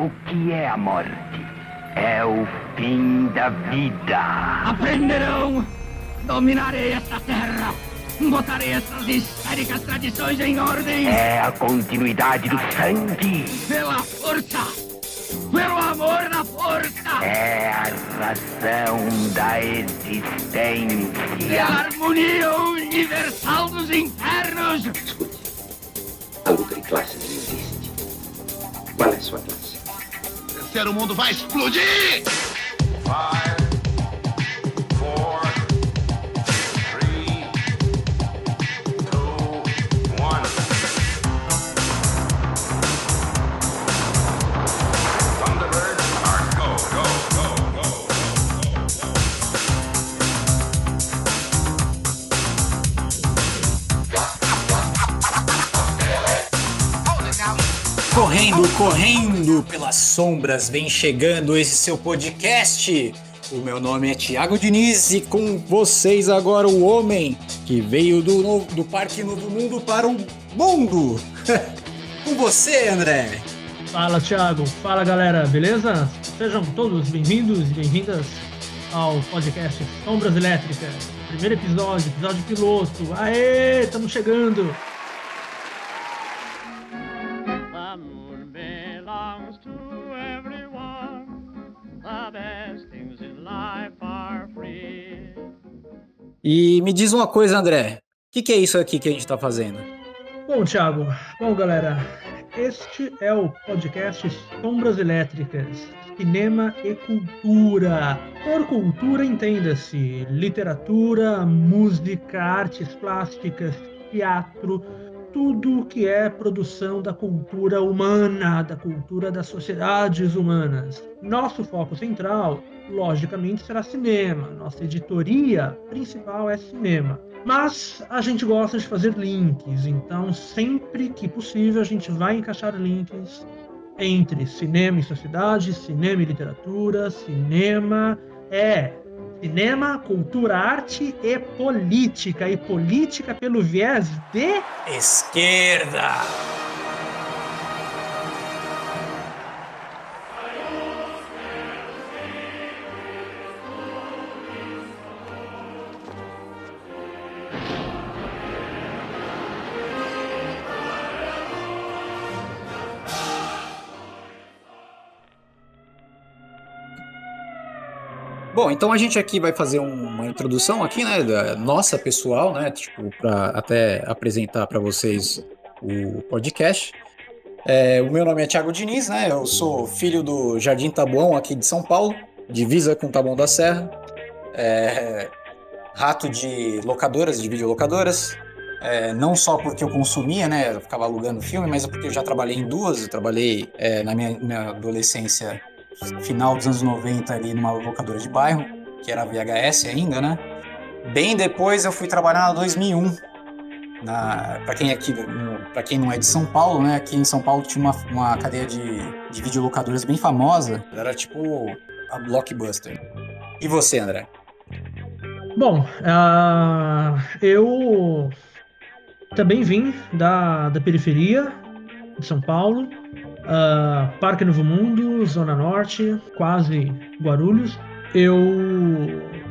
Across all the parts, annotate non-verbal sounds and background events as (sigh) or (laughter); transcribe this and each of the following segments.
O que é a morte? É o fim da vida. Aprenderão! Dominarei esta terra! Botarei essas histéricas tradições em ordem! É a continuidade do sangue! Pela força! Pelo amor da força! É a razão da existência! Pela harmonia universal dos infernos! Escute, a luta de classes não existe. Qual é a sua classe? O mundo vai explodir! Correndo, correndo pelas sombras, vem chegando esse seu podcast. O meu nome é Tiago Diniz e com vocês agora o homem que veio do, do Parque Novo Mundo para o mundo. (laughs) com você, André. Fala, Thiago. Fala, galera. Beleza? Sejam todos bem-vindos e bem-vindas ao podcast Sombras Elétricas. Primeiro episódio, episódio piloto. Aê, estamos chegando. E me diz uma coisa, André. O que, que é isso aqui que a gente está fazendo? Bom, Thiago. Bom, galera. Este é o podcast Sombras Elétricas. Cinema e cultura. Por cultura, entenda-se literatura, música, artes plásticas, teatro, tudo que é produção da cultura humana, da cultura das sociedades humanas. Nosso foco central, logicamente, será cinema. Nossa editoria principal é cinema. Mas a gente gosta de fazer links, então sempre que possível a gente vai encaixar links entre cinema e sociedade, cinema e literatura, cinema é cinema, cultura, arte e política. E política pelo viés de Esquerda. Bom, então a gente aqui vai fazer um- uma introdução aqui, né, da nossa pessoal, né, tipo, para até apresentar para vocês o podcast. É, o meu nome é Thiago Diniz, né, eu sou filho do Jardim Tabuão aqui de São Paulo, divisa com Taboão da Serra, é, rato de locadoras, de videolocadoras, é, não só porque eu consumia, né, eu ficava alugando filme, mas é porque eu já trabalhei em duas, eu trabalhei é, na minha, minha adolescência final dos anos 90 ali numa locadora de bairro, que era VHS ainda, né? Bem depois eu fui trabalhar na 2001. Na, para quem é aqui, para quem não é de São Paulo, né? Aqui em São Paulo tinha uma, uma cadeia de, de videolocadoras bem famosa. Era tipo a Blockbuster. E você, André? Bom, ah, eu também vim da, da periferia de São Paulo, ah, Parque Novo Mundo, Zona Norte, quase Guarulhos. Eu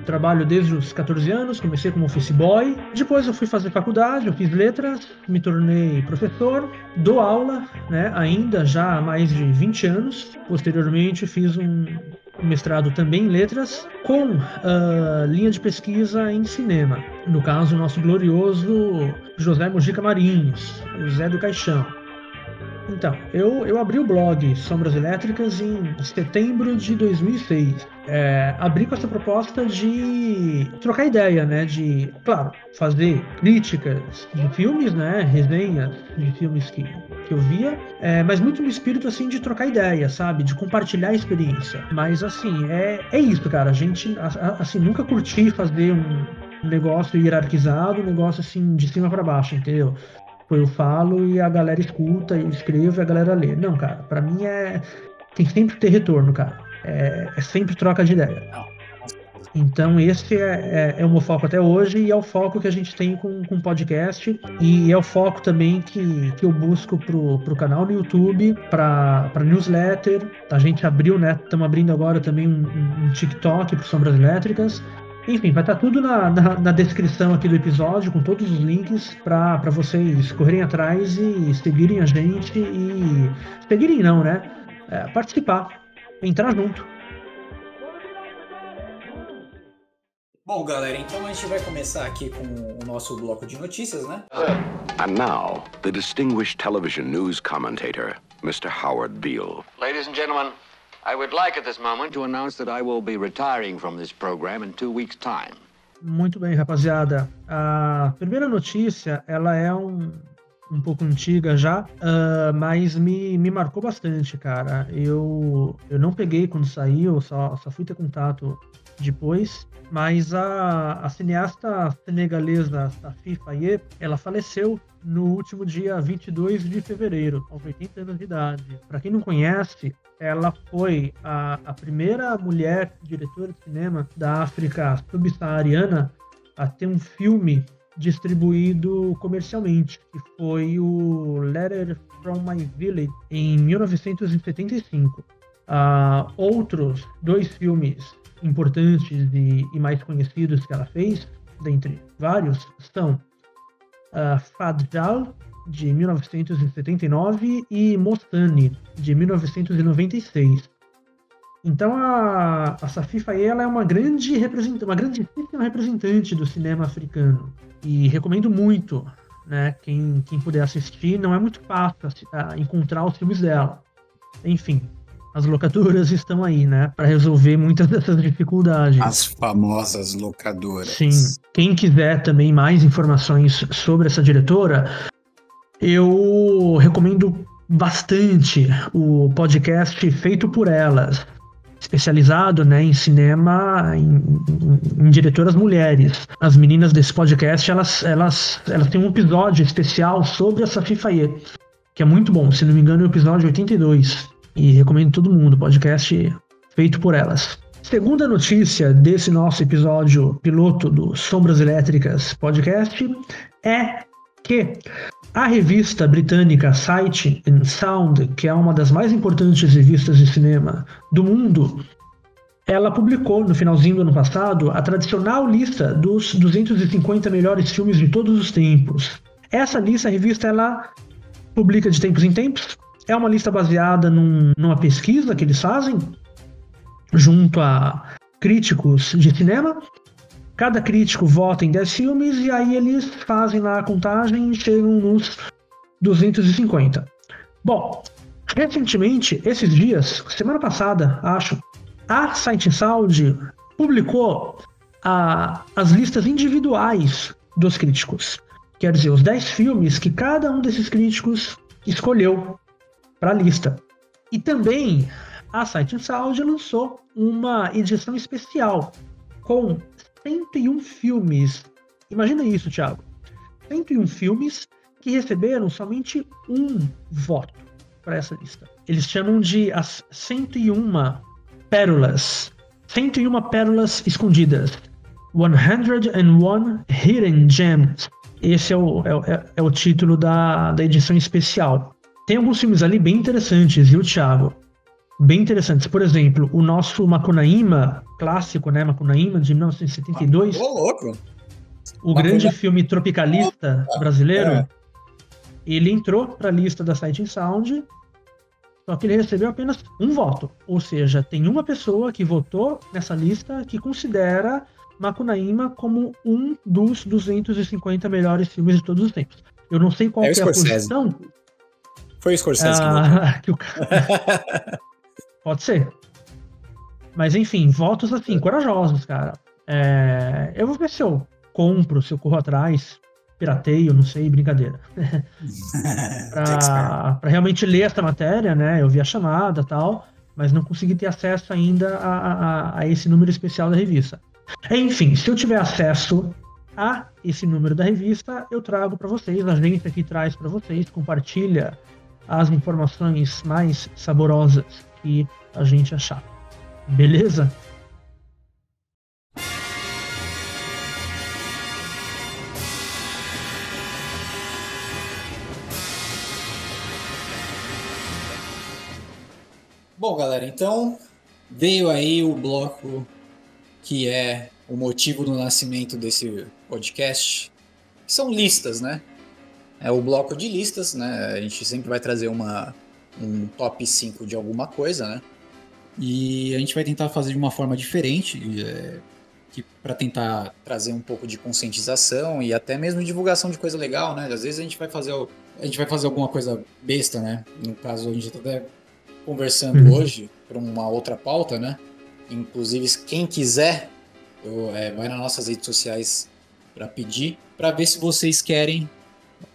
trabalho desde os 14 anos, comecei como office boy. Depois eu fui fazer faculdade, eu fiz letras, me tornei professor, dou aula, né, ainda já há mais de 20 anos. Posteriormente fiz um mestrado também em letras, com ah, linha de pesquisa em cinema. No caso, o nosso glorioso José Mojica Marinhos, o Zé do Caixão. Então, eu, eu abri o blog Sombras Elétricas em setembro de 2006. É, abri com essa proposta de trocar ideia, né? De, claro, fazer críticas de filmes, né? Resenhas de filmes que, que eu via, é, mas muito no espírito, assim, de trocar ideia, sabe? De compartilhar a experiência. Mas, assim, é, é isso, cara. A gente, assim, nunca curti fazer um negócio hierarquizado, um negócio, assim, de cima para baixo, entendeu? Eu falo e a galera escuta, eu escrevo e a galera lê. Não, cara, pra mim é. Tem sempre que ter retorno, cara. É, é sempre troca de ideia. Então esse é, é, é o meu foco até hoje e é o foco que a gente tem com o podcast e é o foco também que, que eu busco pro, pro canal no YouTube, para newsletter. A gente abriu, né? Estamos abrindo agora também um, um, um TikTok para Sombras Elétricas. Enfim, vai estar tudo na, na, na, descrição aqui do episódio, com todos os links para vocês correrem atrás e seguirem a gente e. Seguirem não, né? É, participar, entrar junto. Bom, galera, então a gente vai começar aqui com o nosso bloco de notícias, né? And now, the distinguished television news commentator, Mr. Howard Beale. Ladies and gentlemen, I would like at this moment to announce that I will be retiring from this program in two weeks' time. Muito bem, rapaziada. A primeira notícia, ela é um, um pouco antiga já, uh, mas me, me marcou bastante, cara. Eu, eu não peguei quando saiu, só, só fui ter contato depois. Mas a, a cineasta senegalesa Safi Faye, ela faleceu no último dia 22 de fevereiro, aos 80 anos de idade. Para quem não conhece, ela foi a, a primeira mulher diretora de cinema da África subsaariana a ter um filme distribuído comercialmente, que foi o Letter from My Village, em 1975. Uh, ah, outros dois filmes importantes e, e, mais conhecidos que ela fez, dentre vários, são uh, Fadjal, de 1979, e Mostani, de 1996. Então a, a Safi Faye ela é uma grande representante, uma grandíssima representante do cinema africano. E recomendo muito, né? Quem, quem puder assistir, não é muito fácil encontrar os filmes dela. Enfim, as locadoras estão aí, né, para resolver muitas (laughs) dessas dificuldades. As famosas locadoras. Sim. Quem quiser também mais informações sobre essa diretora, eu recomendo bastante o podcast feito por elas, especializado né, em cinema, em, em, em, diretoras mulheres. As meninas desse podcast, elas, elas, elas têm um episódio especial sobre a Safi Faye, que é muito bom. Se não me engano, é o episódio 82 e recomendo todo mundo, podcast feito por elas. Segunda notícia desse nosso episódio piloto do Sombras Elétricas podcast é que a revista britânica Sight and Sound, que é uma das mais importantes revistas de cinema do mundo, ela publicou no finalzinho do ano passado a tradicional lista dos 250 melhores filmes de todos os tempos. Essa lista, a revista, ela publica de tempos em tempos é uma lista baseada num, numa pesquisa que eles fazem junto a críticos de cinema. Cada crítico vota em 10 filmes e aí eles fazem lá a contagem e chegam nos 250. Bom, recentemente, esses dias, semana passada, acho, a Sight Sound publicou a, as listas individuais dos críticos. Quer dizer, os 10 filmes que cada um desses críticos escolheu para a lista. E também a Sight Sound lançou uma edição especial com 101 filmes. Imagina isso, Thiago. 101 filmes que receberam somente um voto para essa lista. Eles chamam de as 101 pérolas. 101 pérolas escondidas. 101 Hidden Gems. Esse é o, é, é o título da, da edição especial. Tem alguns filmes ali bem interessantes, viu, Thiago? Bem interessantes. Por exemplo, o nosso Macunaíma, clássico, né? Macunaíma, de 1972. Ah, louco! O Macuna... grande filme tropicalista brasileiro. É. Ele entrou para a lista da Sight Sound, só que ele recebeu apenas um voto. Ou seja, tem uma pessoa que votou nessa lista que considera Macunaíma como um dos 250 melhores filmes de todos os tempos. Eu não sei qual é, é a posição. Foi o Scorsese ah, (laughs) que, o... (laughs) Pode ser. Mas enfim, votos assim, corajosos, cara. É... Eu vou ver se eu compro, se eu corro atrás, pirateio, não sei, brincadeira. (laughs) pra, pra, realmente ler essa matéria, né? Eu vi a chamada tal, mas não consegui ter acesso ainda a, a, a esse número especial da revista. Enfim, se eu tiver acesso a esse número da revista, eu trago para vocês, a gente aqui traz para vocês, compartilha as informações mais saborosas que a gente achar. Beleza? Bom, galera, então veio aí o bloco que é o motivo do nascimento desse podcast. São listas, né? É o bloco de listas, né? A gente sempre vai trazer uma, um top 5 de alguma coisa, né? E a gente vai tentar fazer de uma forma diferente, é, que para tentar trazer um pouco de conscientização e até mesmo divulgação de coisa legal, né? Às vezes a gente vai fazer a gente vai fazer alguma coisa besta, né? No caso a gente tá até conversando Uhum. hoje por uma outra pauta, né? Inclusive quem quiser eu, é, vai nas nossas redes sociais para pedir para ver se vocês querem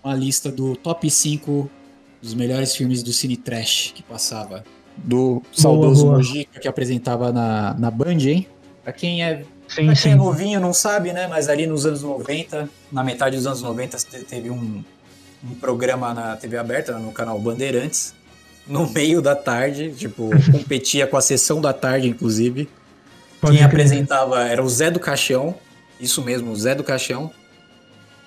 uma lista do top 5 dos melhores filmes do Cine Trash que passava do saudoso boa. Mojica que apresentava na, na Band, hein? Pra quem é Sim, Pra quem sim. é novinho não sabe, né? Mas ali nos anos 90, na metade dos anos 90, te- teve um, um programa na TV aberta, no canal Bandeirantes, no meio da tarde, tipo, (laughs) competia com a sessão da tarde, inclusive. Pode Quem crer. apresentava era o Zé do Caixão, isso mesmo, o Zé do Caixão.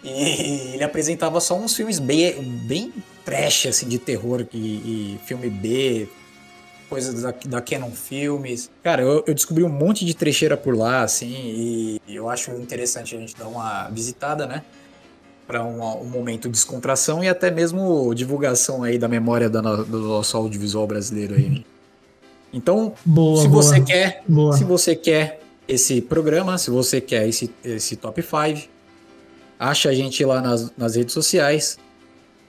E (laughs) ele apresentava só uns filmes bem, bem trash, assim, de terror e, e filme B, coisas da, da Canon Filmes. Cara, eu, eu descobri um monte de trecheira por lá, assim, e eu acho interessante a gente dar uma visitada, né? Para um, um momento de descontração e até mesmo divulgação aí da memória da do nosso audiovisual brasileiro aí. Então, Boa, se boa. você quer, Boa. se você quer esse programa, se você quer esse, esse top 5, acha a gente lá nas, nas redes sociais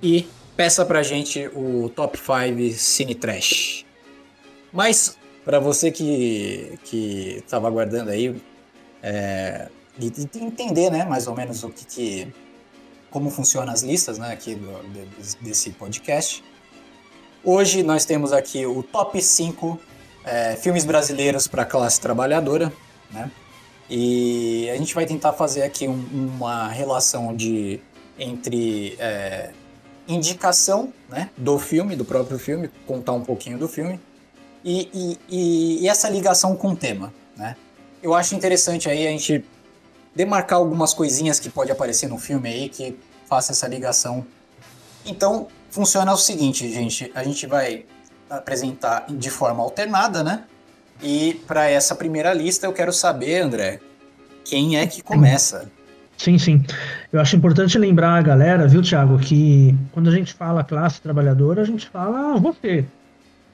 e peça pra gente o top 5 Cine Trash. Mas, para você que, que tava aguardando aí, é, e, e entender, né, mais ou menos o que, que como funcionam as listas, né, aqui do- de- desse podcast. Hoje nós temos aqui o top 5 é, filmes brasileiros para classe trabalhadora, né? E a gente vai tentar fazer aqui um- uma relação de entre é, indicação, né, do filme, do próprio filme, contar um pouquinho do filme e, e- e- e essa ligação com o tema, né? Eu acho interessante aí a gente demarcar algumas coisinhas que pode aparecer no filme aí que faça essa ligação. Então, funciona o seguinte, gente, a gente vai apresentar de forma alternada, né? E para essa primeira lista eu quero saber, André, quem é que começa? Sim, sim. Eu acho importante lembrar a galera, viu, Thiago, que quando a gente fala classe trabalhadora, a gente fala você.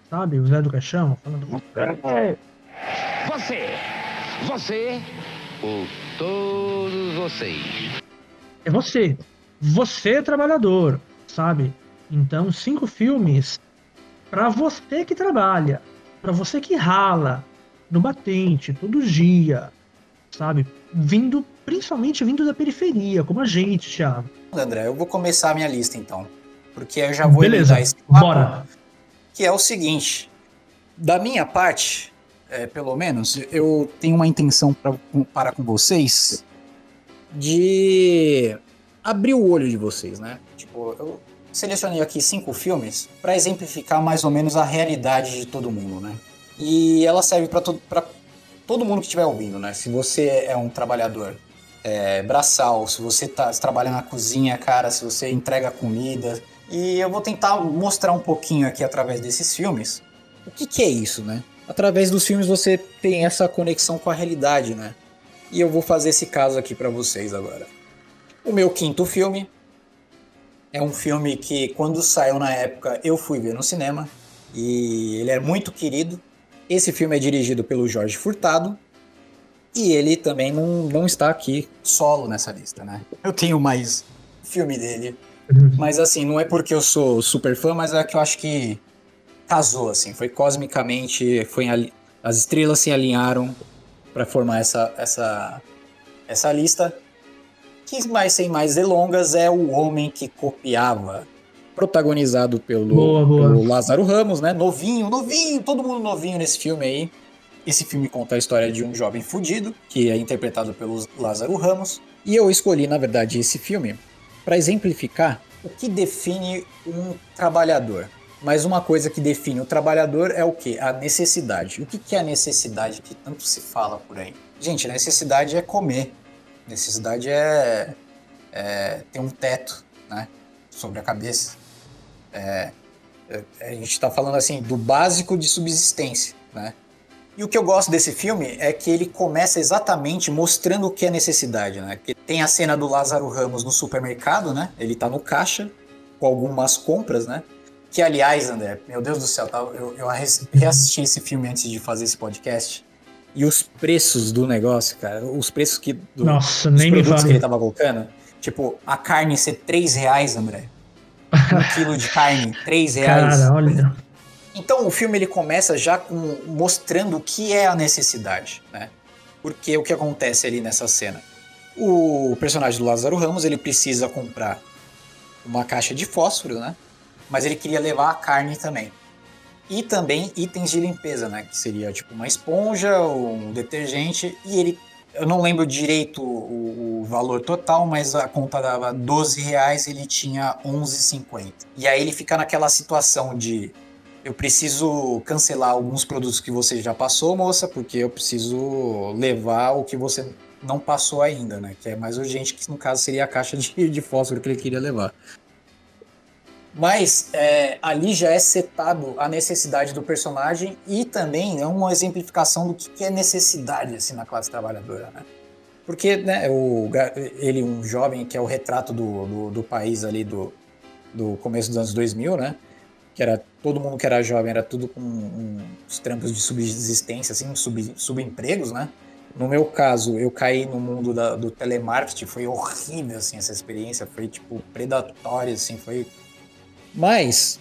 Sabe? O Zé do Caixão, falando você. Você, você ou todos vocês. É você. Você trabalhador, sabe? Então, cinco filmes para você que trabalha, para você que rala no batente todo dia, sabe? Vindo, principalmente vindo da periferia, como a gente, Thiago. André, eu vou começar a minha lista então, porque eu já vou Beleza, esse papo, bora. que é o seguinte, da minha parte, é, pelo menos, eu tenho uma intenção pra, para com vocês de abrir o olho de vocês, né? Tipo, eu selecionei aqui cinco filmes para exemplificar mais ou menos a realidade de todo mundo, né? E ela serve para pra todo mundo que estiver ouvindo, né? Se você é um trabalhador é, braçal, se você tá, se trabalha na cozinha, cara, se você entrega comida. E eu vou tentar mostrar um pouquinho aqui através desses filmes o que, que é isso, né? Através dos filmes você tem essa conexão com a realidade, né? E eu vou fazer esse caso aqui para vocês agora. O meu quinto filme é um filme que, quando saiu na época, eu fui ver no cinema e ele é muito querido. Esse filme é dirigido pelo Jorge Furtado e ele também não, não está aqui solo nessa lista, né? Eu tenho mais filme dele, mas assim, não é porque eu sou super fã, mas é que eu acho que casou, assim, foi cosmicamente, foi ali- as estrelas se alinharam para formar essa, essa, essa lista. Que mais sem mais delongas é o homem que copiava, protagonizado pelo, Boa, boa. pelo Lázaro Ramos, né? Novinho, novinho, todo mundo novinho nesse filme aí. Esse filme conta a história de um jovem fudido, que é interpretado pelo Lázaro Ramos. E eu escolhi, na verdade, esse filme para exemplificar o que define um trabalhador. Mas uma coisa que define o trabalhador é o que? A necessidade. O que que é a necessidade que tanto se fala por aí? Gente, necessidade é comer. Necessidade é, é ter um teto né, sobre a cabeça. É, É, A gente tá falando assim do básico de subsistência, né? E o que eu gosto desse filme é que ele começa exatamente mostrando o que é necessidade, né? Que tem a cena do Lázaro Ramos no supermercado, né? Ele tá no caixa com algumas compras, né? Que, aliás, André, meu Deus do céu, tá? eu, eu reassisti esse filme antes de fazer esse podcast. E os preços do negócio, cara, os preços que. Do, Nossa, dos nem me produtos fale. que ele tava colocando. Tipo, a carne ser 3 reais, André. Um (laughs) quilo de carne, 3 reais. Cara, olha. Então o filme ele começa já com, mostrando o que é a necessidade, né? Porque o que acontece ali nessa cena? O personagem do Lázaro Ramos ele precisa comprar uma caixa de fósforo, né? Mas ele queria levar a carne também. E também itens de limpeza, né? Que seria tipo uma esponja, um detergente. E ele, eu não lembro direito o, o valor total, mas a conta dava 12 reais, ele tinha 11,50. E aí ele fica naquela situação de eu preciso cancelar alguns produtos que você já passou, moça, porque eu preciso levar o que você não passou ainda, né? Que é mais urgente, que no caso seria a caixa de, de fósforo que ele queria levar. Mas é, ali já é setado a necessidade do personagem e também é uma exemplificação do que é necessidade assim, na classe trabalhadora, né? Porque né, o, ele, um jovem que é o retrato do, do, do país ali do, do começo dos anos 2000, né? Que era todo mundo que era jovem era tudo com uns trampos de subsistência, assim, sub, subempregos, né? No meu caso, eu caí no mundo da- do telemarketing, foi horrível, assim, essa experiência, foi, tipo, predatória, assim, foi... Mas,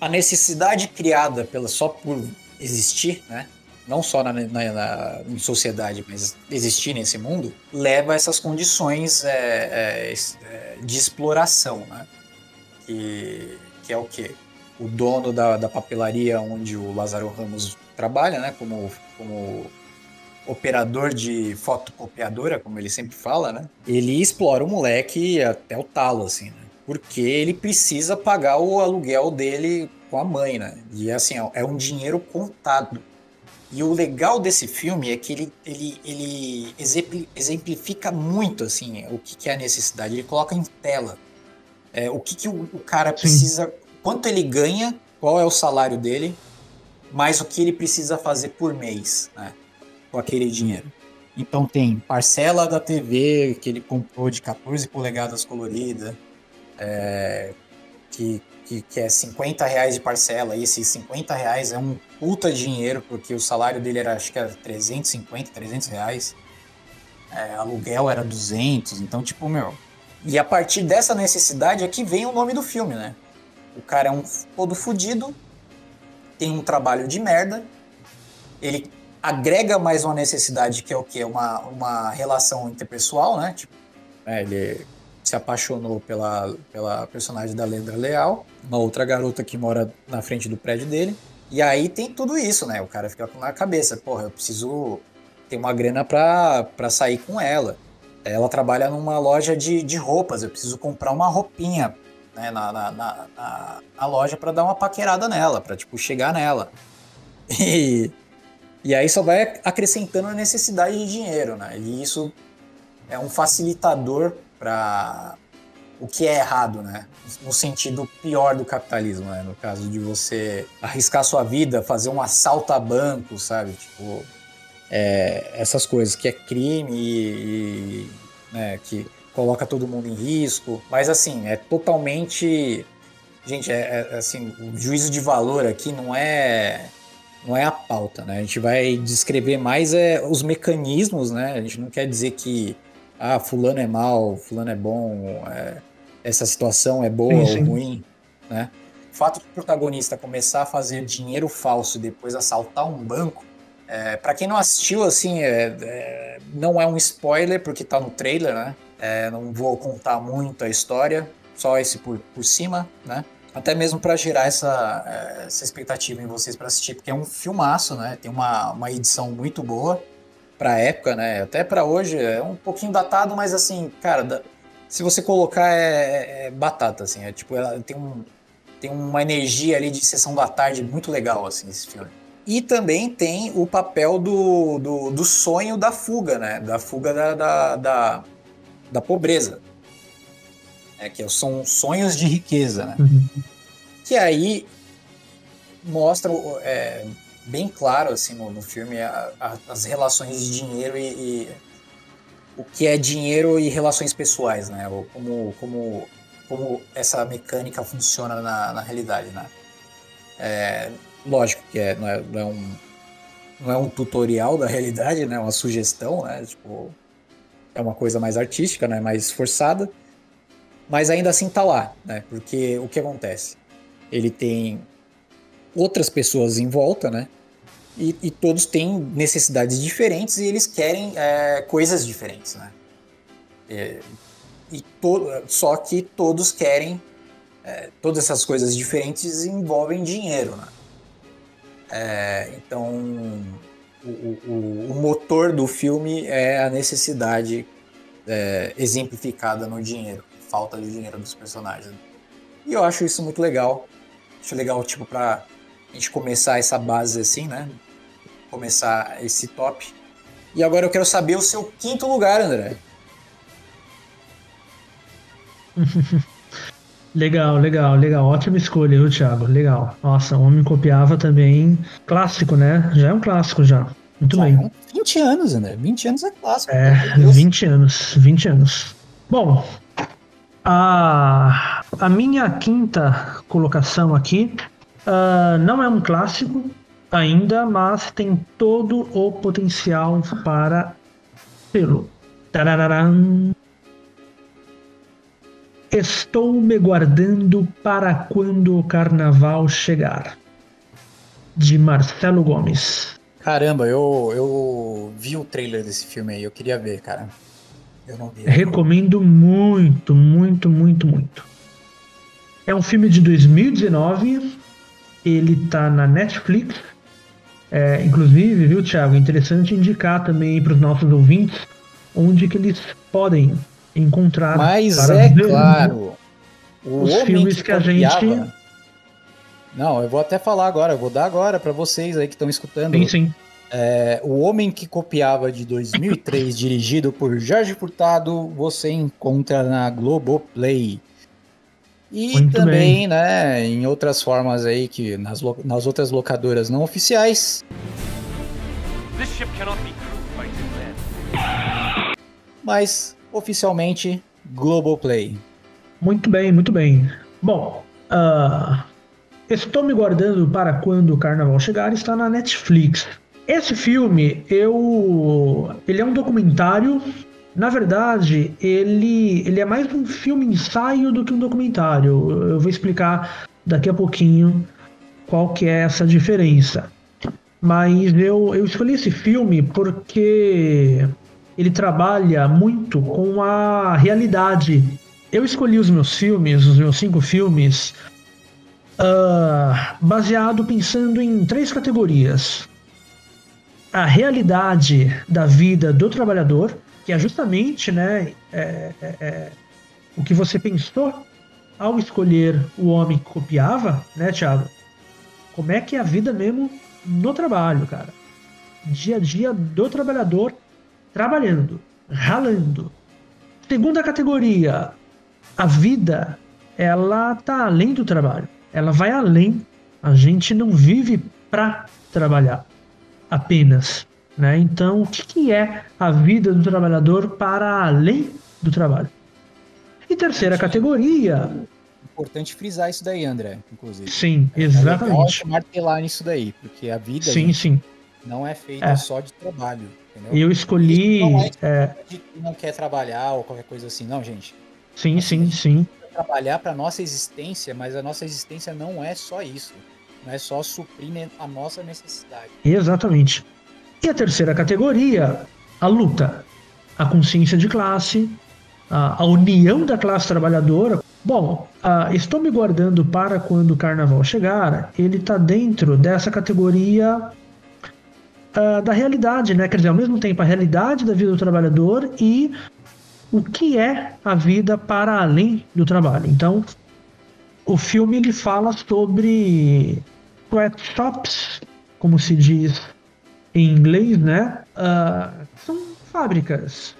a necessidade criada pela, só por existir, né? Não só na, na- na- em sociedade, mas existir nesse mundo, leva a essas condições é, é, é, de exploração, né? Que, que é o quê? O dono da, da papelaria onde o Lázaro Ramos trabalha, né? Como, como operador de fotocopiadora, como ele sempre fala, né? Ele explora o moleque até o talo, assim, né? Porque ele precisa pagar o aluguel dele com a mãe, né? E assim, ó, é um dinheiro contado. E o legal desse filme é que ele, ele, ele exempli- exemplifica muito, assim, o que, que é a necessidade. Ele coloca em tela é, o que, que o, o cara precisa, quanto ele ganha, qual é o salário dele, mais o que ele precisa fazer por mês, né? Com aquele dinheiro. Então tem parcela da TV que ele comprou de 14 polegadas colorida, é, que, que, que é 50 reais de parcela, e esses 50 reais é um puta dinheiro, porque o salário dele era, acho que era 350, 300 reais, é, aluguel era 200, então tipo, meu... E a partir dessa necessidade é que vem o nome do filme, né? O cara é um todo fudido, tem um trabalho de merda, ele agrega mais uma necessidade que é o quê? Uma, uma relação interpessoal, né? Tipo, é, ele se apaixonou pela, pela personagem da Lendra Leal, uma outra garota que mora na frente do prédio dele. E aí tem tudo isso, né? O cara fica com na cabeça, porra, eu preciso ter uma grana pra, pra sair com ela. Ela trabalha numa loja de, de roupas, eu preciso comprar uma roupinha né, na, na, na, na- loja pra dar uma paquerada nela, pra tipo, chegar nela. (laughs) E, e aí só vai acrescentando a necessidade de dinheiro, né? E isso é um facilitador para o que é errado, né? No sentido pior do capitalismo, né? No caso de você arriscar sua vida, fazer um assalto a banco, sabe? Tipo, é, essas coisas que é crime e, e, né, que coloca todo mundo em risco. Mas assim, é totalmente. Gente, é, é, assim, o juízo de valor aqui não é não é a pauta, né? A gente vai descrever mais é, os mecanismos, né? A gente não quer dizer que ah, fulano é mal, fulano é bom, é, essa situação é boa Sim, ou sim. ruim, né? O fato do protagonista começar a fazer dinheiro falso e depois assaltar um banco, é, para quem não assistiu, assim, é, é, não é um spoiler porque tá no trailer, né? É, não vou contar muito a história, só esse por, por cima, né? Até mesmo para gerar essa, eh, essa expectativa em vocês para assistir, porque é um filmaço, né? Tem uma, uma edição muito boa pra época, né? Até pra hoje é um pouquinho datado, mas assim, cara, da- se você colocar é, é batata, assim, é tipo, ela tem um tem uma energia ali de sessão da tarde muito legal, assim, esse filme. E também tem o papel do, do, do sonho da fuga, né? Da fuga da, da, da, da pobreza. É, que são sonhos de riqueza, né? que aí mostra é, bem claro assim no, no filme a, a, as relações de dinheiro e, e, o que é dinheiro e relações pessoais, né? Como, como, como essa mecânica funciona na, na realidade, né? É, lógico que é, não, é, não, é um, não é um tutorial da realidade, né? É uma sugestão, né? Tipo, é uma coisa mais artística, né? Mais forçada, mas ainda assim tá lá, né? Porque o que acontece? Ele tem outras pessoas em volta, né? E, e todos têm necessidades diferentes e eles querem é, coisas diferentes, né? É, e to, só que todos querem é, todas essas coisas diferentes envolvem dinheiro, né? É, então o, o, o, motor do filme é a necessidade é, exemplificada no dinheiro, falta de dinheiro dos personagens. E eu acho isso muito legal. Acho legal, tipo, pra a gente começar essa base assim, né? Começar esse top. E agora eu quero saber o seu quinto lugar, André. (laughs) legal, legal, legal. Ótima escolha, viu, Thiago? Legal. Nossa, o Homem Copiava também. Clássico, né? Já é um clássico já. Muito já bem. É 20 anos, André. 20 anos é clássico. É, 20 anos. 20 anos. Bom, a, a minha quinta colocação aqui Uh, não é um clássico ainda, mas tem todo o potencial para pelo. Estou me guardando para quando o carnaval chegar. De Marcelo Gomes. Caramba, eu, eu vi o trailer desse filme aí, eu queria ver, cara. Eu não vi. Recomendo muito, muito, muito, muito. É um filme de 2019 ele tá na Netflix. É, inclusive, viu, Thiago? Interessante indicar também para os nossos ouvintes onde que eles podem encontrar. Mas é claro. os filmes que, que a gente. Não, eu vou até falar agora, eu vou dar agora para vocês aí que estão escutando. Sim, sim. É, o Homem que Copiava de 2003, (laughs) dirigido por Jorge Furtado, você encontra na Globoplay. E Muito também, bem. né, em outras formas aí que nas, nas outras locadoras não oficiais. Mas oficialmente Globoplay. Muito bem, muito bem. Bom, uh, estou me guardando para quando o carnaval chegar está na Netflix. Esse filme, eu, ele é um documentário na verdade, ele, ele é mais um filme ensaio do que um documentário. Eu vou explicar daqui a pouquinho qual que é essa diferença. Mas eu, eu escolhi esse filme porque ele trabalha muito com a realidade. Eu escolhi os meus filmes, os meus cinco filmes, uh, baseado pensando em três categorias: a realidade da vida do trabalhador, que é justamente né, é, é, é, o que você pensou ao escolher o homem que copiava, né, Thiago? Como é que é a vida mesmo no trabalho, cara? Dia a dia do trabalhador trabalhando, ralando. Segunda categoria, a vida, ela tá além do trabalho. Ela vai além. A gente não vive para trabalhar apenas. Né? Então, o que, que é a vida do trabalhador para além do trabalho? E terceira categoria. Importante frisar isso daí, André, inclusive. Sim, é exatamente. É martelar nisso daí, porque a vida sim, sim. não é feita é. só de trabalho. Entendeu? Eu escolhi. Não é, é... não quer trabalhar ou qualquer coisa assim, não, gente. Sim, sim, sim. Trabalhar para nossa existência, mas a nossa existência não é só isso. Não é só suprir a nossa necessidade. Exatamente. E a terceira categoria, a luta, a consciência de classe, a, a união da classe trabalhadora. Bom, estou me guardando para quando o carnaval chegar. Ele está dentro dessa categoria da realidade, né? Quer dizer, ao mesmo tempo a realidade da vida do trabalhador e o que é a vida para além do trabalho. Então, o filme ele fala sobre sweatshops, como se diz em inglês, né? Uh, são fábricas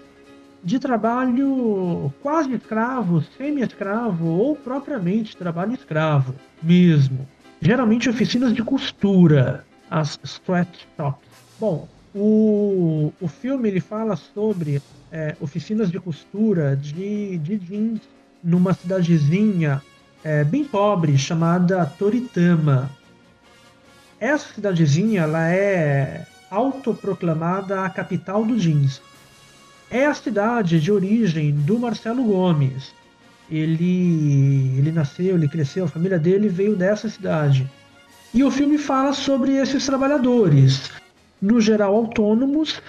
de trabalho quase escravo, semi-escravo ou propriamente trabalho escravo mesmo. Geralmente oficinas de costura, as sweatshops. Bom, o, o filme ele fala sobre é, oficinas de costura de, de jeans numa cidadezinha é, bem pobre chamada Toritama. Essa cidadezinha ela é autoproclamada a capital do jeans. É a cidade de origem do Marcelo Gomes. Ele, ele nasceu, ele cresceu, a família dele veio dessa cidade. E o filme fala sobre esses trabalhadores, no geral autônomos,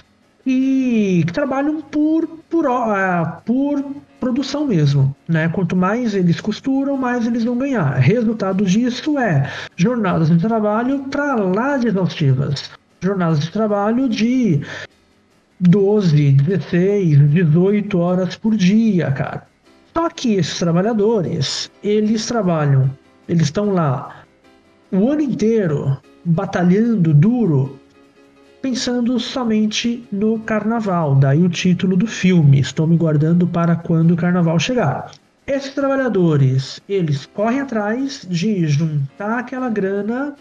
e que trabalham por, por, uh, por produção mesmo. Né? Quanto mais eles costuram, mais eles vão ganhar. Resultado disso é jornadas de trabalho para lá de exaustivas. Jornadas de trabalho de 12, 16, 18 horas por dia, cara. Só que esses trabalhadores, eles trabalham, eles estão lá o ano inteiro batalhando duro, pensando somente no carnaval. Daí o título do filme, estou me guardando para quando o carnaval chegar. Esses trabalhadores, eles correm atrás de juntar aquela grana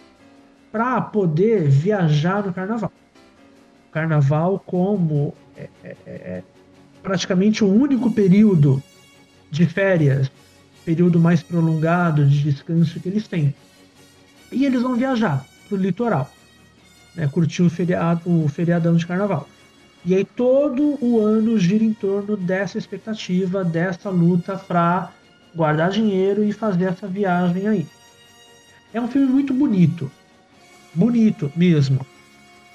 para poder viajar no carnaval. O carnaval como é, é, é praticamente o único período de férias, período mais prolongado de descanso que eles têm. E eles vão viajar para o litoral, né, curtir o, feriado, o feriadão de carnaval. E aí todo o ano gira em torno dessa expectativa, dessa luta para guardar dinheiro e fazer essa viagem aí. É um filme muito bonito, bonito mesmo,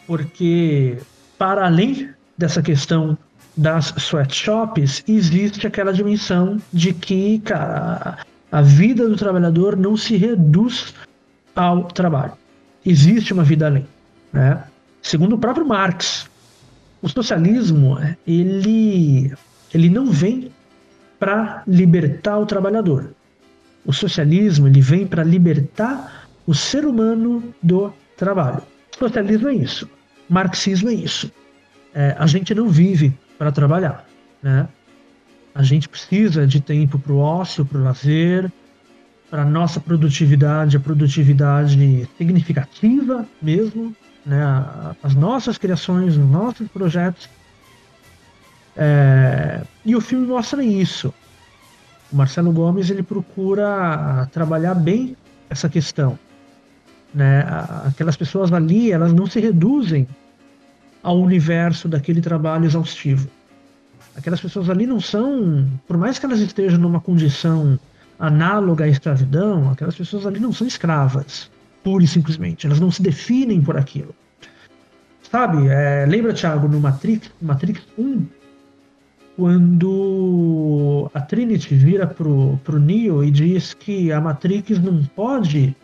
porque para além dessa questão das sweatshops, existe aquela dimensão de que, cara, a vida do trabalhador não se reduz ao trabalho. Existe uma vida além. Né? Segundo o próprio Marx, o socialismo ele, ele não vem para libertar o trabalhador. O socialismo ele vem para libertar o ser humano do trabalho. Socialismo é isso. Marxismo é isso. É, a gente não vive para trabalhar, né? A gente precisa de tempo para o ócio, para o lazer, para nossa produtividade, a produtividade significativa mesmo, né? As nossas criações, os nossos projetos. É, e o filme mostra isso. O Marcelo Gomes ele procura trabalhar bem essa questão, né? Aquelas pessoas ali, elas não se reduzem ao universo daquele trabalho exaustivo. Aquelas pessoas ali não são, por mais que elas estejam numa condição análoga à escravidão, aquelas pessoas ali não são escravas, pura e simplesmente. Elas não se definem por aquilo. Sabe, é, lembra, Thiago, no Matrix, Matrix 1, quando a Trinity vira pro, pro Neo e diz que a Matrix não pode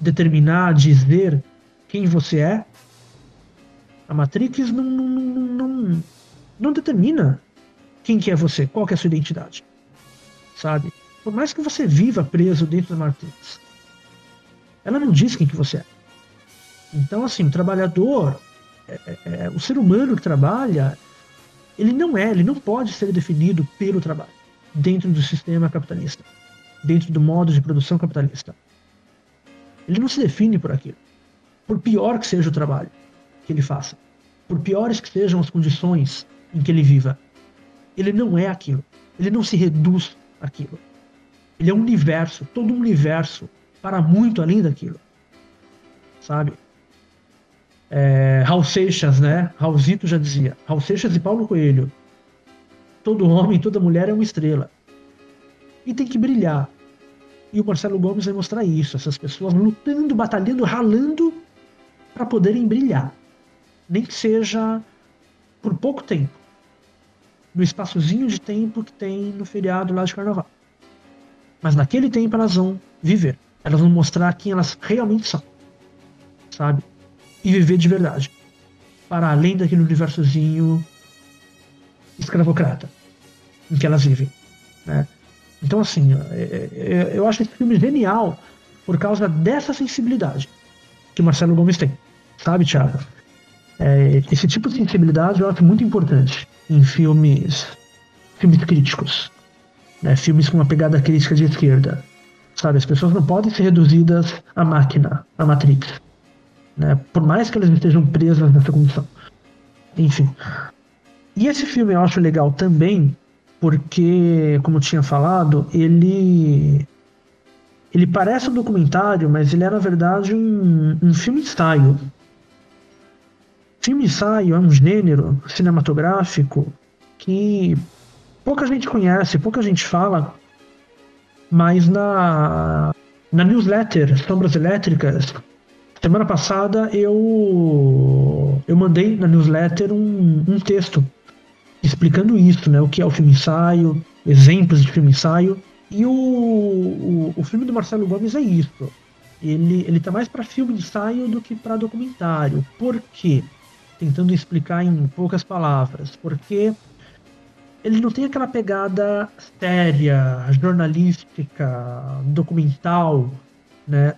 determinar, dizer quem você é, a Matrix não, não, não, não, determina quem que é você, qual que é a sua identidade. Sabe? Por mais que você viva preso dentro da Matrix, ela não diz quem que você é. Então, assim, o trabalhador, é, é, é, o ser humano que trabalha, ele não é, ele não pode ser definido pelo trabalho dentro do sistema capitalista, dentro do modo de produção capitalista. Ele não se define por aquilo, por pior que seja o trabalho que ele faça, por piores que sejam as condições em que ele viva, ele não é aquilo. Ele não se reduz àquilo. Ele é um universo, todo um universo para muito além daquilo. Sabe? É, Raul Seixas, né? Raulzito já dizia. Raul Seixas e Paulo Coelho. Todo homem, toda mulher é uma estrela. E tem que brilhar. E o Marcelo Gomes vai mostrar isso. Essas pessoas lutando, batalhando, ralando para poderem brilhar nem que seja por pouco tempo, no espaçozinho de tempo que tem no feriado lá de carnaval. Mas naquele tempo elas vão viver, elas vão mostrar quem elas realmente são, sabe? E viver de verdade, para além daquele universozinho escravocrata em que elas vivem, né? Então, assim, é, é, eu acho esse filme genial por causa dessa sensibilidade que Marcelo Gomes tem, sabe, Thiago? É, esse tipo de sensibilidade eu acho muito importante em filmes, filmes críticos, né? filmes com uma pegada crítica de esquerda. Sabe, as pessoas não podem ser reduzidas à máquina, à Matrix. Né? Por mais que elas estejam presas nessa condição. Enfim. E esse filme eu acho legal também, porque, como tinha falado, ele. Ele parece um documentário, mas ele é, na verdade, um, um filme ensaio. Filme ensaio é um gênero cinematográfico que pouca gente conhece, pouca gente fala, mas na, na newsletter Sombras Elétricas, semana passada eu, eu mandei na newsletter um, um texto explicando isso, né? O que é o filme ensaio, exemplos de filme ensaio. E o, o, o filme do Marcelo Gomes é isso. Ele, ele tá mais para filme ensaio do que para documentário. Por quê? Tentando explicar em poucas palavras. Porque ele não tem aquela pegada séria, jornalística, documental, né?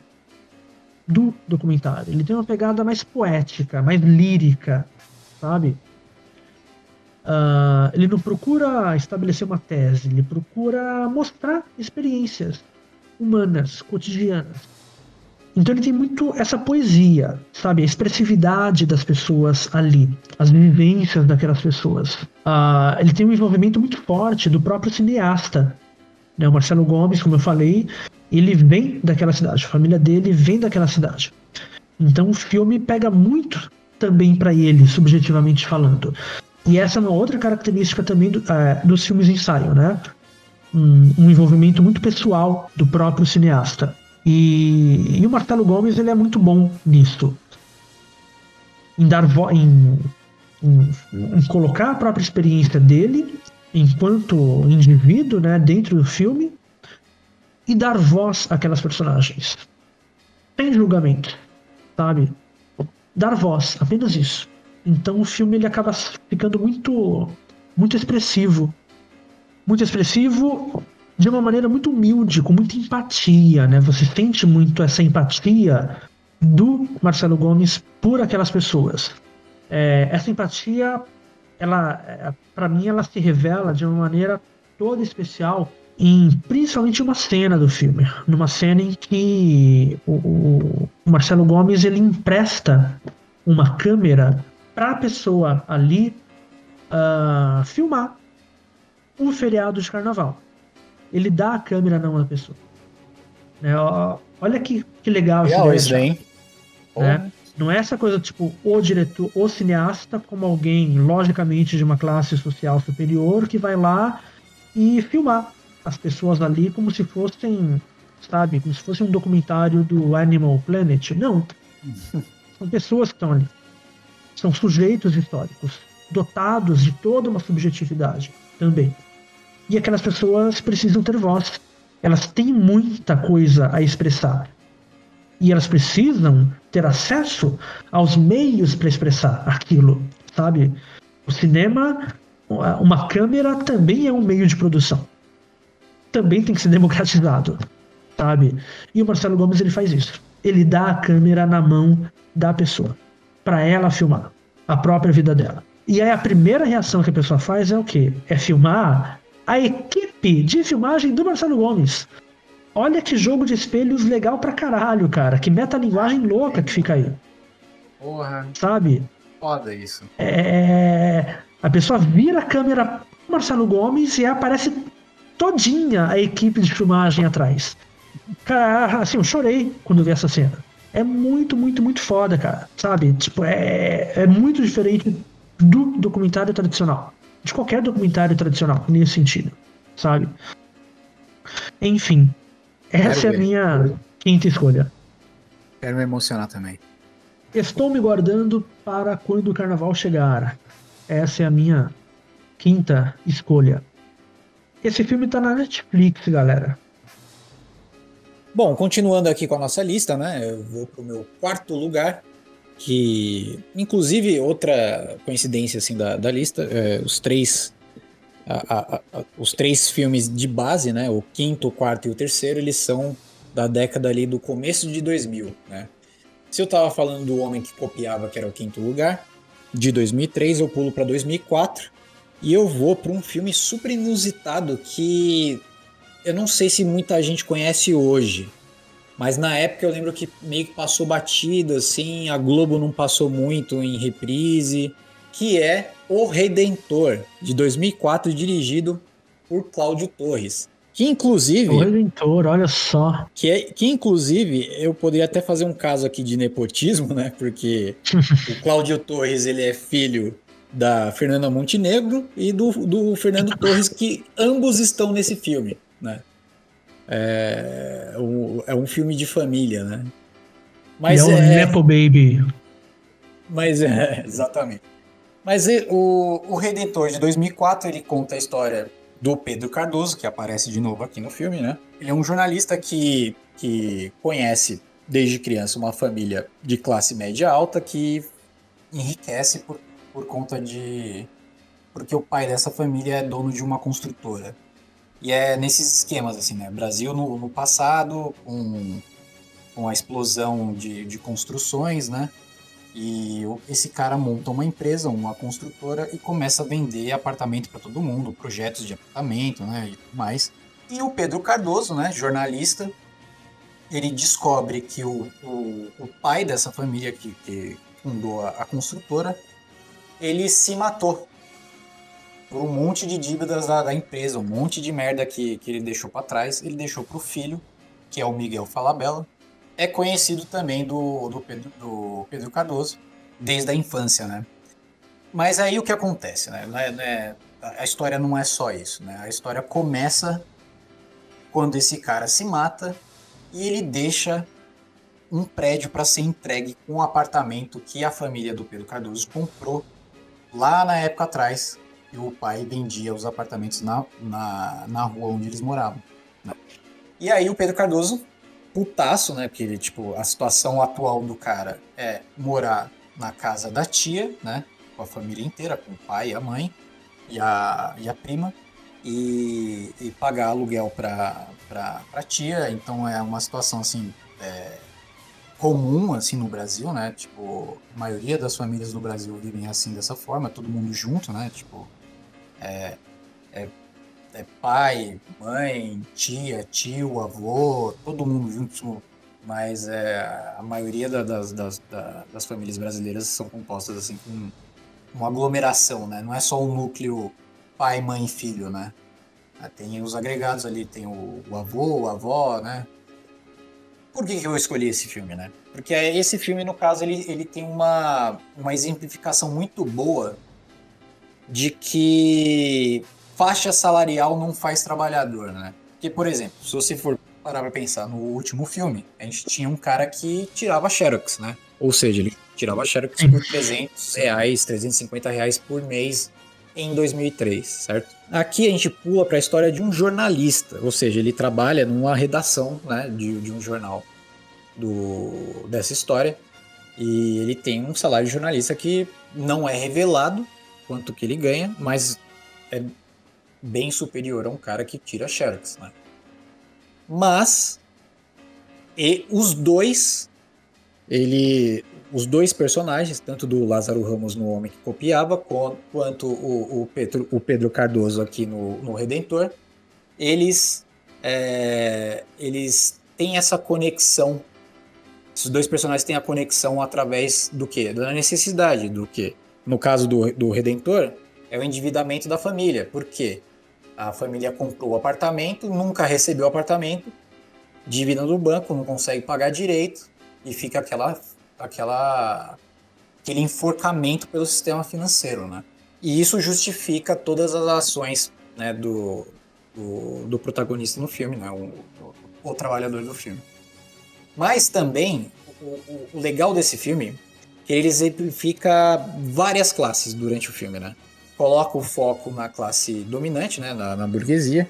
Do documentário. Ele tem uma pegada mais poética, mais lírica, sabe? Uh, ele não procura estabelecer uma tese, ele procura mostrar experiências humanas, cotidianas. Então ele tem muito essa poesia, sabe? A expressividade das pessoas ali, as vivências daquelas pessoas. Uh, ele tem um envolvimento muito forte do próprio cineasta. Né? O Marcelo Gomes, como eu falei, ele vem daquela cidade, a família dele vem daquela cidade. Então o filme pega muito também para ele, subjetivamente falando. E essa é uma outra característica também do, uh, dos filmes ensaio, né? Um, um envolvimento muito pessoal do próprio cineasta. E, e o Marcelo Gomes ele é muito bom nisso. Em dar vo em, em, em, colocar a própria experiência dele enquanto indivíduo né, dentro do filme e dar voz àquelas personagens. Sem julgamento, sabe? Dar voz, apenas isso. Então o filme ele acaba ficando muito muito expressivo. Muito expressivo de uma maneira muito humilde, com muita empatia, né? Você sente muito essa empatia do Marcelo Gomes por aquelas pessoas. É, essa empatia, ela, é, para mim, ela se revela de uma maneira toda especial em principalmente uma cena do filme, numa cena em que o, o Marcelo Gomes ele empresta uma câmera para a pessoa ali uh, filmar o feriado de carnaval ele dá a câmera na mão da pessoa. Né? Olha que, que legal, legal isso daí. Né? Não é essa coisa tipo o diretor, o cineasta, como alguém, logicamente, de uma classe social superior, que vai lá e filmar as pessoas ali como se fossem, sabe, como se fosse um documentário do Animal Planet. Não. (laughs) São pessoas que estão ali. São sujeitos históricos, dotados de toda uma subjetividade também. E aquelas pessoas precisam ter voz. Elas têm muita coisa a expressar. E elas precisam ter acesso aos meios para expressar aquilo, sabe? O cinema, uma câmera também é um meio de produção. Também tem que ser democratizado, sabe? E o Marcelo Gomes ele faz isso. Ele dá a câmera na mão da pessoa para ela filmar a própria vida dela. E aí a primeira reação que a pessoa faz é o quê? É filmar a equipe de filmagem do Marcelo Gomes. Olha que jogo de espelhos legal pra caralho, cara. Que metalinguagem louca que fica aí. Porra. Sabe? Foda isso. É. A pessoa vira a câmera pro Marcelo Gomes e aparece todinha a equipe de filmagem atrás. Cara, assim, eu chorei quando vi essa cena. É muito, muito, muito foda, cara. Sabe? Tipo, é, é muito diferente do documentário tradicional de qualquer documentário tradicional nesse sentido, sabe? Enfim, essa Quero é a minha quinta escolha. Quero me emocionar também. Estou me guardando para quando o carnaval chegar. Essa é a minha quinta escolha. Esse filme tá na Netflix, galera. Bom, continuando aqui com a nossa lista, né? Eu vou pro meu quarto lugar, que inclusive outra coincidência assim da, da lista, é, os três a, a, a, os três filmes de base, né, o quinto, o quarto e o terceiro, eles são da década ali do começo de 2000, né? Se eu tava falando do homem que copiava, que era o quinto lugar, de 2003, eu pulo para 2004 e eu vou para um filme super inusitado que eu não sei se muita gente conhece hoje, mas na época eu lembro que meio que passou batido, assim, a Globo não passou muito em reprise, que é O Redentor, de 2004, dirigido por Cláudio Torres. Que inclusive. O Redentor, olha só. Que, é, que inclusive eu poderia até fazer um caso aqui de nepotismo, né? Porque (laughs) o Cláudio Torres ele é filho da Fernanda Montenegro e do, do Fernando Torres, que ambos estão nesse filme, né? É, um, é um filme de família, né? Mas é, é Nepo Baby. Mas é, (laughs) exatamente. Mas é, o, o Redentor de 2004, ele conta a história do Pedro Cardoso, que aparece de novo aqui no filme, né? Ele é um jornalista que, que conhece desde criança uma família de classe média alta que enriquece por, por conta de. porque o pai dessa família é dono de uma construtora. E é nesses esquemas, assim, né? Brasil no, no passado, com, com a explosão de, de construções, né? E esse cara monta uma empresa, uma construtora e começa a vender apartamento para todo mundo, projetos de apartamento, né, e tudo mais. E o Pedro Cardoso, né, jornalista, ele descobre que o, o, o pai dessa família que, que fundou a, a, construtora, ele se matou por um monte de dívidas da, da empresa, um monte de merda que, que ele deixou para trás, ele deixou para o filho, que é o Miguel Falabella, é conhecido também do, do, Pedro, do Pedro Cardoso desde a infância, né? Mas aí o que acontece, né? É, é, a história não é só isso, né? A história começa quando esse cara se mata e ele deixa um prédio para ser entregue com um apartamento que a família do Pedro Cardoso comprou lá na época atrás e o pai vendia os apartamentos na, na, na rua onde eles moravam. Né? E aí o Pedro Cardoso putaço, né? Porque ele, tipo, a situação atual do cara é morar na casa da tia, né? Com a família inteira, com o pai, a mãe e a, e a prima. E, e pagar aluguel pra, pra, pra tia. Então é uma situação, assim, é, comum, assim, no Brasil, né? Tipo, a maioria das famílias do Brasil vivem assim, dessa forma. Todo mundo junto, né? Tipo, é, é é pai, mãe, tia, tio, avô, todo mundo junto, mas é, a maioria da, das, das, das, famílias brasileiras são compostas assim com uma aglomeração, né? Não é só o núcleo pai, mãe, filho, né? Ah, tem os agregados ali, tem o, o avô, a avó, né? Por que, que eu escolhi esse filme, né? Porque esse filme, no caso, ele, ele tem uma, uma exemplificação muito boa de que faixa salarial não faz trabalhador, né? Porque, por exemplo, se você for parar pra pensar no último filme, a gente tinha um cara que tirava xerox, né? Ou seja, ele tirava xerox por 300 reais, 350 reais por mês em 2003, certo? Aqui a gente pula para a história de um jornalista, ou seja, ele trabalha numa redação né, de, de um jornal do, dessa história e ele tem um salário de jornalista que não é revelado quanto que ele ganha, mas é bem superior a um cara que tira Xerox, né? Mas e os dois ele os dois personagens, tanto do Lázaro Ramos no Homem que Copiava, quanto o, o, Pedro, o Pedro Cardoso aqui no, no Redentor, eles, é, eles têm essa conexão. Esses dois personagens têm a conexão através do que? Da necessidade, do que? No caso do, do Redentor, é o endividamento da família. Por quê? A família comprou o apartamento, nunca recebeu o apartamento, dívida do banco, não consegue pagar direito e fica aquela, aquela, aquele enforcamento pelo sistema financeiro, né? E isso justifica todas as ações né, do, do, do protagonista no filme, né? O, o, o, trabalhador do filme. Mas também, o, o legal desse filme ele exemplifica várias classes durante o filme, né? coloca o foco na classe dominante, né, na, na burguesia,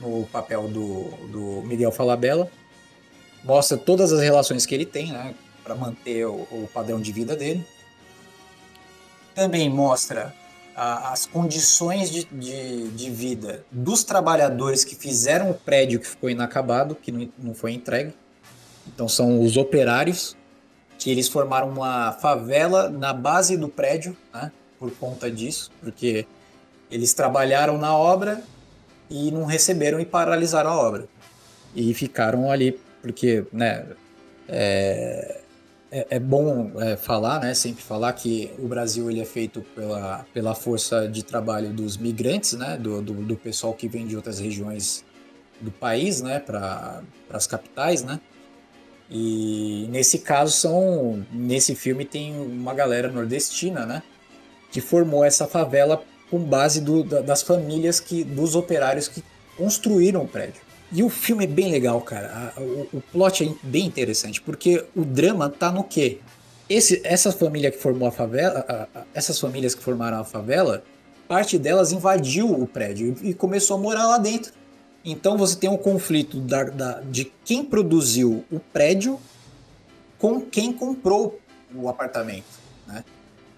no papel do, do Miguel Falabella, mostra todas as relações que ele tem, né, para manter o, o, padrão de vida dele. Também mostra as condições de, de, de, vida dos trabalhadores que fizeram o prédio que ficou inacabado, que não, não foi entregue. Então são os operários que eles formaram uma favela na base do prédio, né? Por conta disso, porque eles trabalharam na obra e não receberam e paralisaram a obra. E ficaram ali, porque, né, é, é, é bom é, falar, né, sempre falar que o Brasil ele é feito pela, pela força de trabalho dos migrantes, né, do, do, do pessoal que vem de outras regiões do país, né, para as capitais, né, e nesse caso são, nesse filme tem uma galera nordestina, né, que formou essa favela com base do, das famílias que, dos operários que construíram o prédio. E o filme é bem legal, cara. O, o plot é bem interessante, porque o drama tá no quê? Esse, essa família que formou a favela, essas famílias que formaram a favela, parte delas invadiu o prédio e começou a morar lá dentro. Então você tem um conflito da, da, de quem produziu o prédio com quem comprou o apartamento. Né?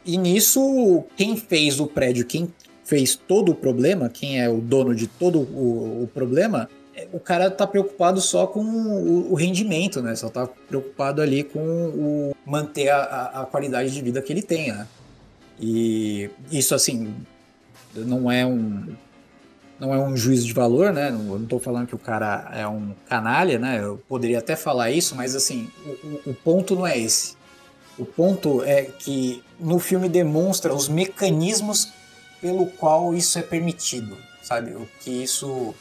E nisso, quem fez o prédio, quem fez todo o problema, quem é o dono de todo o, o problema, o cara tá preocupado só com o, o, rendimento, né? Só tá preocupado ali com o manter a, a qualidade de vida que ele tem, né? E isso, assim, não é um não é um juízo de valor, né? Eu não tô falando que o cara é um canalha, né? Eu poderia até falar isso, mas assim, o, o ponto não é esse. O ponto é que no filme demonstra os mecanismos pelo qual isso é permitido, sabe? O que isso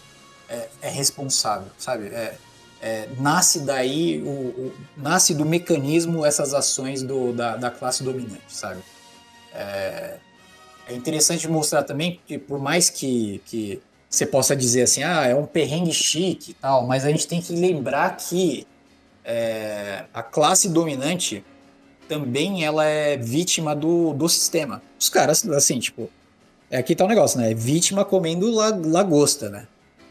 é, é responsável, sabe? É, é, nasce daí, o, o, nasce do mecanismo essas ações do, da, da classe dominante, sabe? É, é, interessante mostrar também que por mais que, que você possa dizer assim, ah, é um perrengue chique e tal, mas a gente tem que lembrar que é, a classe dominante também ela é vítima do, do sistema. Os caras, assim, tipo, é aqui tá o um negócio, né? É vítima comendo lagosta, né?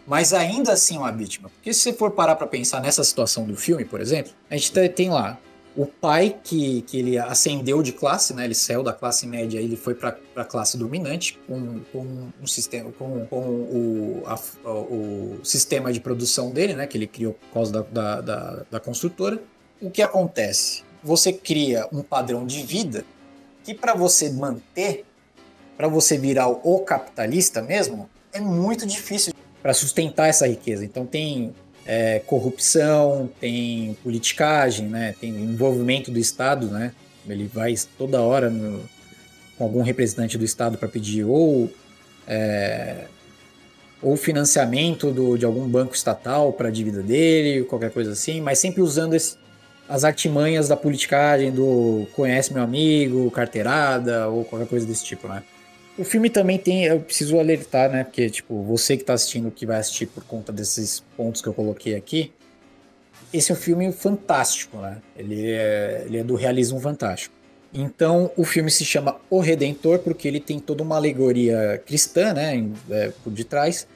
mas ainda assim é uma vítima. Porque se você for parar para pensar nessa situação do filme, por exemplo, a gente tem lá o pai que, que ele ascendeu de classe, né? Ele saiu da classe média, ele foi para a classe dominante com, com um sistema, com, com o, a, o sistema de produção dele, né? Que ele criou por causa da, da, da, da construtora. O que acontece? Você cria um padrão de vida que para você manter, para você virar o capitalista mesmo, é muito difícil para sustentar essa riqueza. Então tem é, corrupção, tem politicagem, né? tem envolvimento do Estado, né? ele vai toda hora no, com algum representante do Estado para pedir ou, é, ou financiamento do, de algum banco estatal para a dívida dele, qualquer coisa assim, mas sempre usando esse, as artimanhas da politicagem, do conhece meu amigo, carteirada ou qualquer coisa desse tipo, né? O filme também tem, eu preciso alertar, né? Porque, tipo, você que tá assistindo, que vai assistir por conta desses pontos que eu coloquei aqui, esse é um filme fantástico, né? Ele é, ele é do realismo fantástico. Então, o filme se chama O Redentor porque ele tem toda uma alegoria cristã, né? É, por detrás.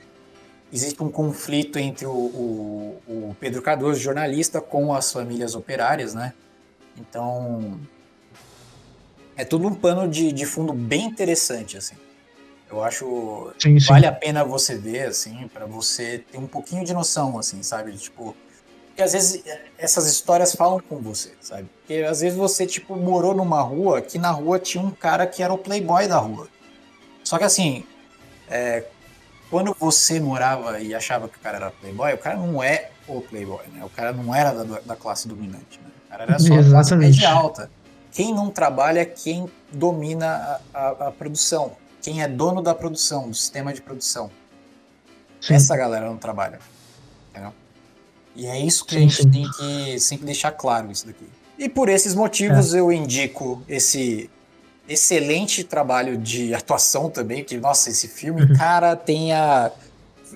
Existe um conflito entre o, o, o Pedro Cardoso, jornalista, com as famílias operárias, né? Então, é tudo um pano de, de fundo bem interessante, assim. Eu acho sim, sim. vale a pena você ver, assim, para você ter um pouquinho de noção, assim, sabe? Tipo, porque às vezes essas histórias falam com você, sabe? Porque às vezes você, tipo, morou numa rua que na rua tinha um cara que era o playboy da rua. Só que assim, é, quando você morava e achava que o cara era playboy, o cara não é o playboy, né? O cara não era da, da classe dominante, né? O cara era só a classe média alta. Quem não trabalha é quem domina a, a, a, produção, quem é dono da produção, do sistema de produção. Sim. Essa galera não trabalha. Entendeu? E é isso que sim, a gente sim. tem que sempre deixar claro isso daqui. E por esses motivos é. eu indico esse excelente trabalho de atuação também, que, nossa, esse filme, uhum. cara, tem a,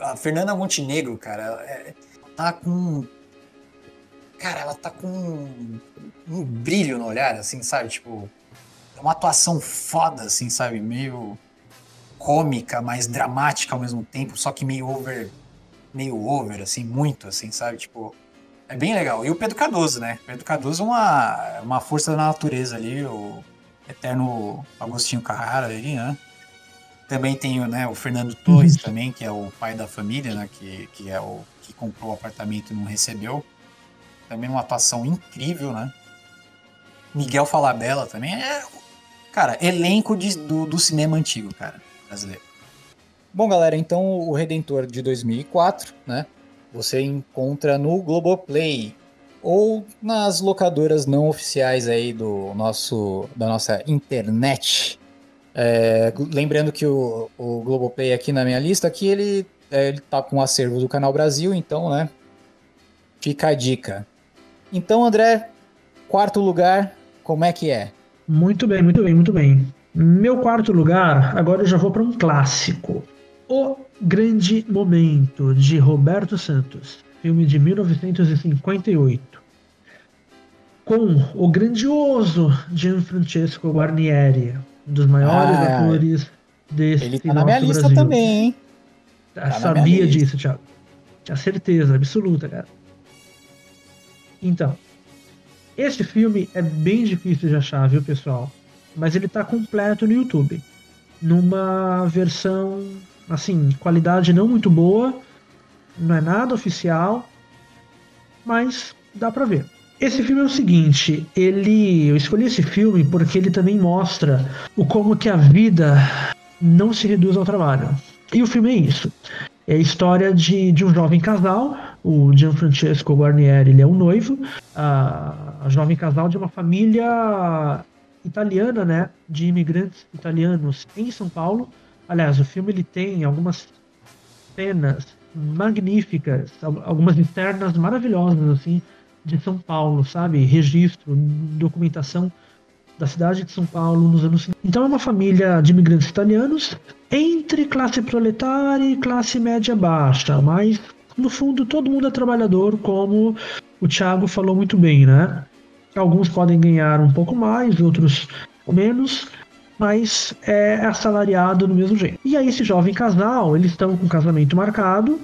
a Fernanda Montenegro, cara, é, tá com cara, ela tá com um, um brilho no olhar, assim, sabe? Tipo, é uma atuação foda, assim, sabe? Meio cômica, mais dramática ao mesmo tempo, só que meio over, meio over, assim, muito, assim, sabe? Tipo, é bem legal. E o Pedro Cardoso, né? O Pedro Cardoso é uma, uma força da natureza ali, o eterno Agostinho Carrara ali, né? Também tem né, o Fernando Torres uhum. também, que é o pai da família, né? Que, que é o que comprou o apartamento e não recebeu. Também uma atuação incrível, né? Miguel Falabella também. É, cara, elenco de- do, do cinema antigo, cara, brasileiro. Bom, galera, então o Redentor de 2004, né? Você encontra no Globoplay ou nas locadoras não oficiais aí do nosso da nossa internet. É, lembrando que o, o Globoplay aqui na minha lista, aqui ele, é, ele tá com o acervo do Canal Brasil, então, né? Fica a dica. Então, André, quarto lugar, como é que é? Muito bem, muito bem, muito bem. Meu quarto lugar, agora eu já vou para um clássico. O Grande Momento, de Roberto Santos, filme de 1958. Com o grandioso Gianfrancesco Guarnieri, um dos maiores Ah, atores desse Ele tá na minha lista Brasil. também, hein? Tá sabia disso, Thiago. Tinha certeza absoluta, cara. Então, esse filme é bem difícil de achar, viu, pessoal? Mas ele tá completo no YouTube. Numa versão, assim, qualidade não muito boa. Não é nada oficial. Mas dá pra ver. Esse filme é o seguinte, ele, eu escolhi esse filme porque ele também mostra o como que a vida não se reduz ao trabalho. E o filme é isso. É a história de, de um jovem casal, o Gianfrancesco Guarnieri, ele é um noivo, a, a jovem casal de uma família italiana, né, de imigrantes italianos em São Paulo. Aliás, o filme ele tem algumas cenas magníficas, al- algumas internas maravilhosas assim de São Paulo, sabe? Registro, documentação da cidade de São Paulo nos anos 50. Então é uma família de imigrantes italianos entre classe proletária e classe média baixa, mas no fundo todo mundo é trabalhador, como o Thiago falou muito bem, né? Alguns podem ganhar um pouco mais, outros menos, mas é assalariado do mesmo jeito. E aí esse jovem casal, eles estão com o casamento marcado,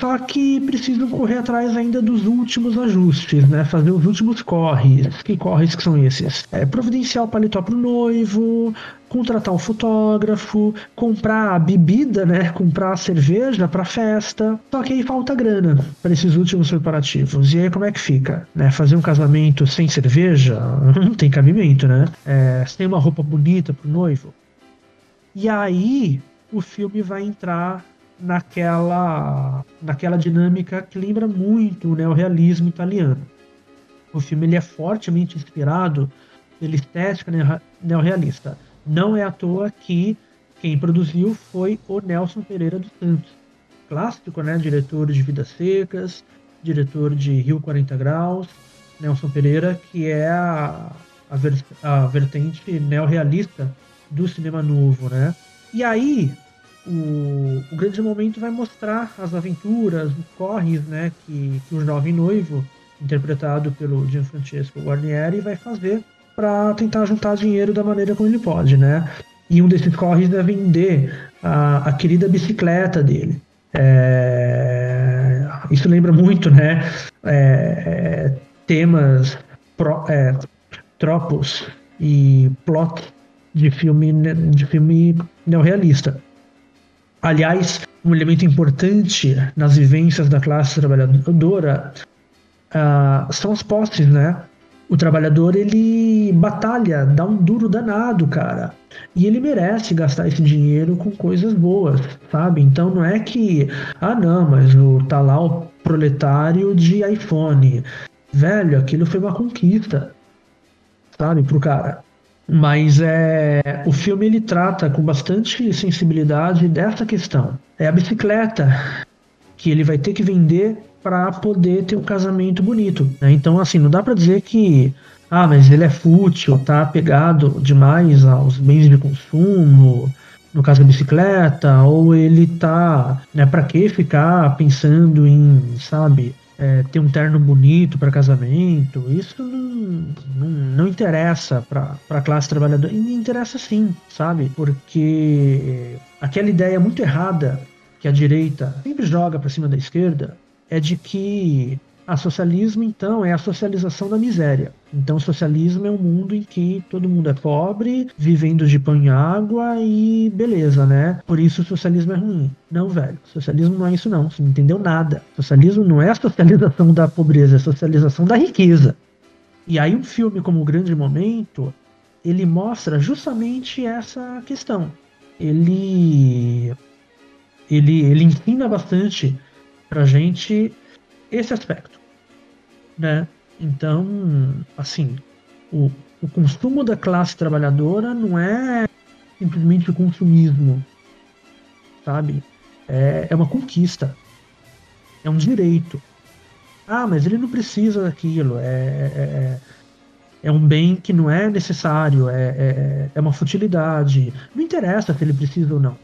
só que precisam correr atrás ainda dos últimos ajustes, né? Fazer os últimos corres. Que corres que são esses? É, providenciar o paletó pro noivo, contratar um fotógrafo, comprar bebida, né? Comprar cerveja pra festa. Só que aí falta grana para esses últimos preparativos. E aí como é que fica? Né? Fazer um casamento sem cerveja (laughs) não tem cabimento, né? É, sem uma roupa bonita pro noivo. E aí o filme vai entrar naquela naquela dinâmica que lembra muito o neorrealismo italiano. O filme ele é fortemente inspirado pela estética neo- neorrealista. Não é à toa que quem produziu foi o Nelson Pereira dos Santos, clássico, né? Diretor de Vidas Secas, diretor de Rio 40 Graus. Nelson Pereira, que é a, a, ver- a vertente neorrealista do cinema novo, né? E aí, o, o grande momento vai mostrar as aventuras, os corres, né, que, que o jovem noivo, interpretado pelo Gianfrancesco Guarnieri, vai fazer para tentar juntar dinheiro da maneira como ele pode, né? E um desses corres é vender a, a querida bicicleta dele. É, isso lembra muito, né? é, é, temas, pro, é, tropos e plot de filme, de filme neorrealista. Aliás, um elemento importante nas vivências da classe trabalhadora ah, são as posses, né? O trabalhador ele batalha, dá um duro danado, cara. E ele merece gastar esse dinheiro com coisas boas, sabe? Então não é que, ah não, mas o, tá lá o proletário de iPhone. Velho, aquilo foi uma conquista, sabe, pro cara. Mas é, o filme ele trata com bastante sensibilidade dessa questão. É a bicicleta que ele vai ter que vender para poder ter um casamento bonito. né? Então, assim, não dá para dizer que ah, mas ele é fútil, tá apegado demais aos bens de consumo, no caso da bicicleta, ou ele tá, né, para que ficar pensando em, sabe, é, ter um terno bonito para casamento? Isso não, não, não interessa para a classe trabalhadora. E interessa sim, sabe? Porque aquela ideia muito errada que a direita sempre joga para cima da esquerda é de que a socialismo então é a socialização da miséria. Então socialismo é um mundo em que todo mundo é pobre, vivendo de pão e água e beleza, né? Por isso o socialismo é ruim. Não, velho. Socialismo não é isso não. Você não entendeu nada. Socialismo não é a socialização da pobreza, é a socialização da riqueza. E aí um filme como O Grande Momento, ele mostra justamente essa questão. Ele ele, ele ensina bastante pra gente esse aspecto, né? Então, assim, o, o consumo da classe trabalhadora não é simplesmente o consumismo, sabe? É, é uma conquista, é um direito. Ah, mas ele não precisa daquilo, é, é, é, é um bem que não é necessário, é, é, é uma futilidade. Não interessa se ele precisa ou não.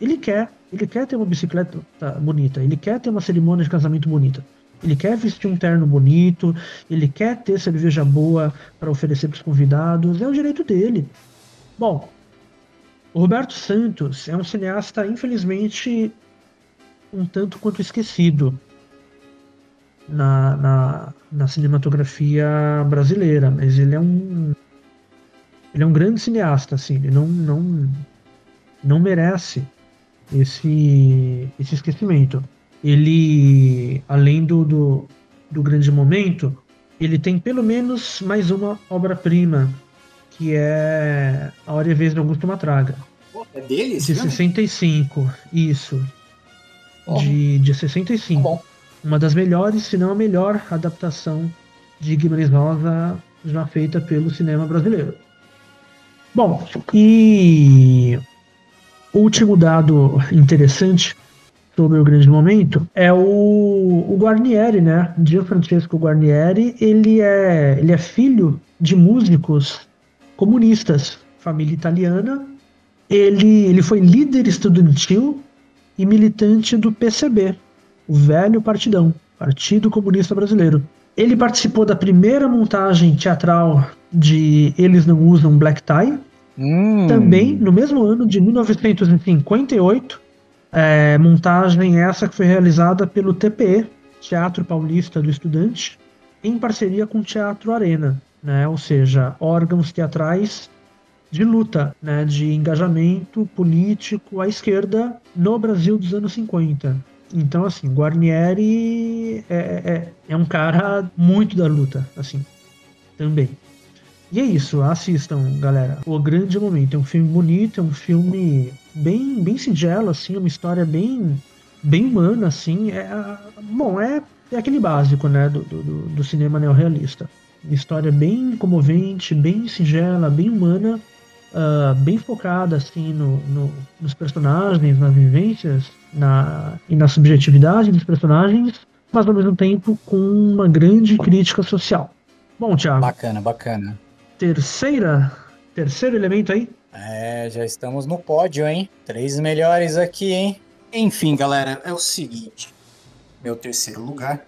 Ele quer, ele quer ter uma bicicleta bonita, ele quer ter uma cerimônia de casamento bonita. Ele quer vestir um terno bonito, ele quer ter cerveja boa para oferecer para os convidados, é o direito dele. Bom, o Roberto Santos é um cineasta, infelizmente, um tanto quanto esquecido na, na, na cinematografia brasileira, mas ele é um ele é um grande cineasta, assim, ele não, não, não merece esse, esse esquecimento. Ele, além do, do, do grande momento, ele tem pelo menos mais uma obra-prima, que é A Hora e Vez de Augusto Matraga. É dele? De 65, isso. Oh. De, de 65. Tá bom. Uma das melhores, se não a melhor adaptação de Guimarães Rosa já feita pelo cinema brasileiro. Bom, e o último dado interessante sobre o grande momento é o, o Guarnieri, né? Gianfrancesco Guarnieri, ele é, ele é filho de músicos comunistas, família italiana. Ele, ele foi líder estudantil e militante do PCB, o velho partidão, Partido Comunista Brasileiro. Ele participou da primeira montagem teatral de Eles Não Usam Black Tie, Hum. também, no mesmo ano de 1958, é, montagem essa que foi realizada pelo TPE, Teatro Paulista do Estudante, em parceria com o Teatro Arena, né? ou seja, órgãos teatrais de luta, né? de engajamento político à esquerda no Brasil dos anos 50. Então, assim, Guarnieri é, é, é um cara muito da luta, assim, também. E é isso, assistam, galera. O Grande Momento é um filme bonito, é um filme bem, bem singelo, assim, uma história bem, bem humana, assim. É, bom, é, é aquele básico, né, do, do, do cinema neorrealista. Uma história bem comovente, bem singela, bem humana, uh, bem focada, assim, no, no, nos personagens, nas vivências na, e na subjetividade dos personagens, mas ao mesmo tempo com uma grande crítica social. Bom, Thiago. Bacana, bacana terceira, terceiro elemento aí? É, já estamos no pódio, hein? Três melhores aqui, hein? Enfim, galera, é o seguinte. Meu terceiro lugar.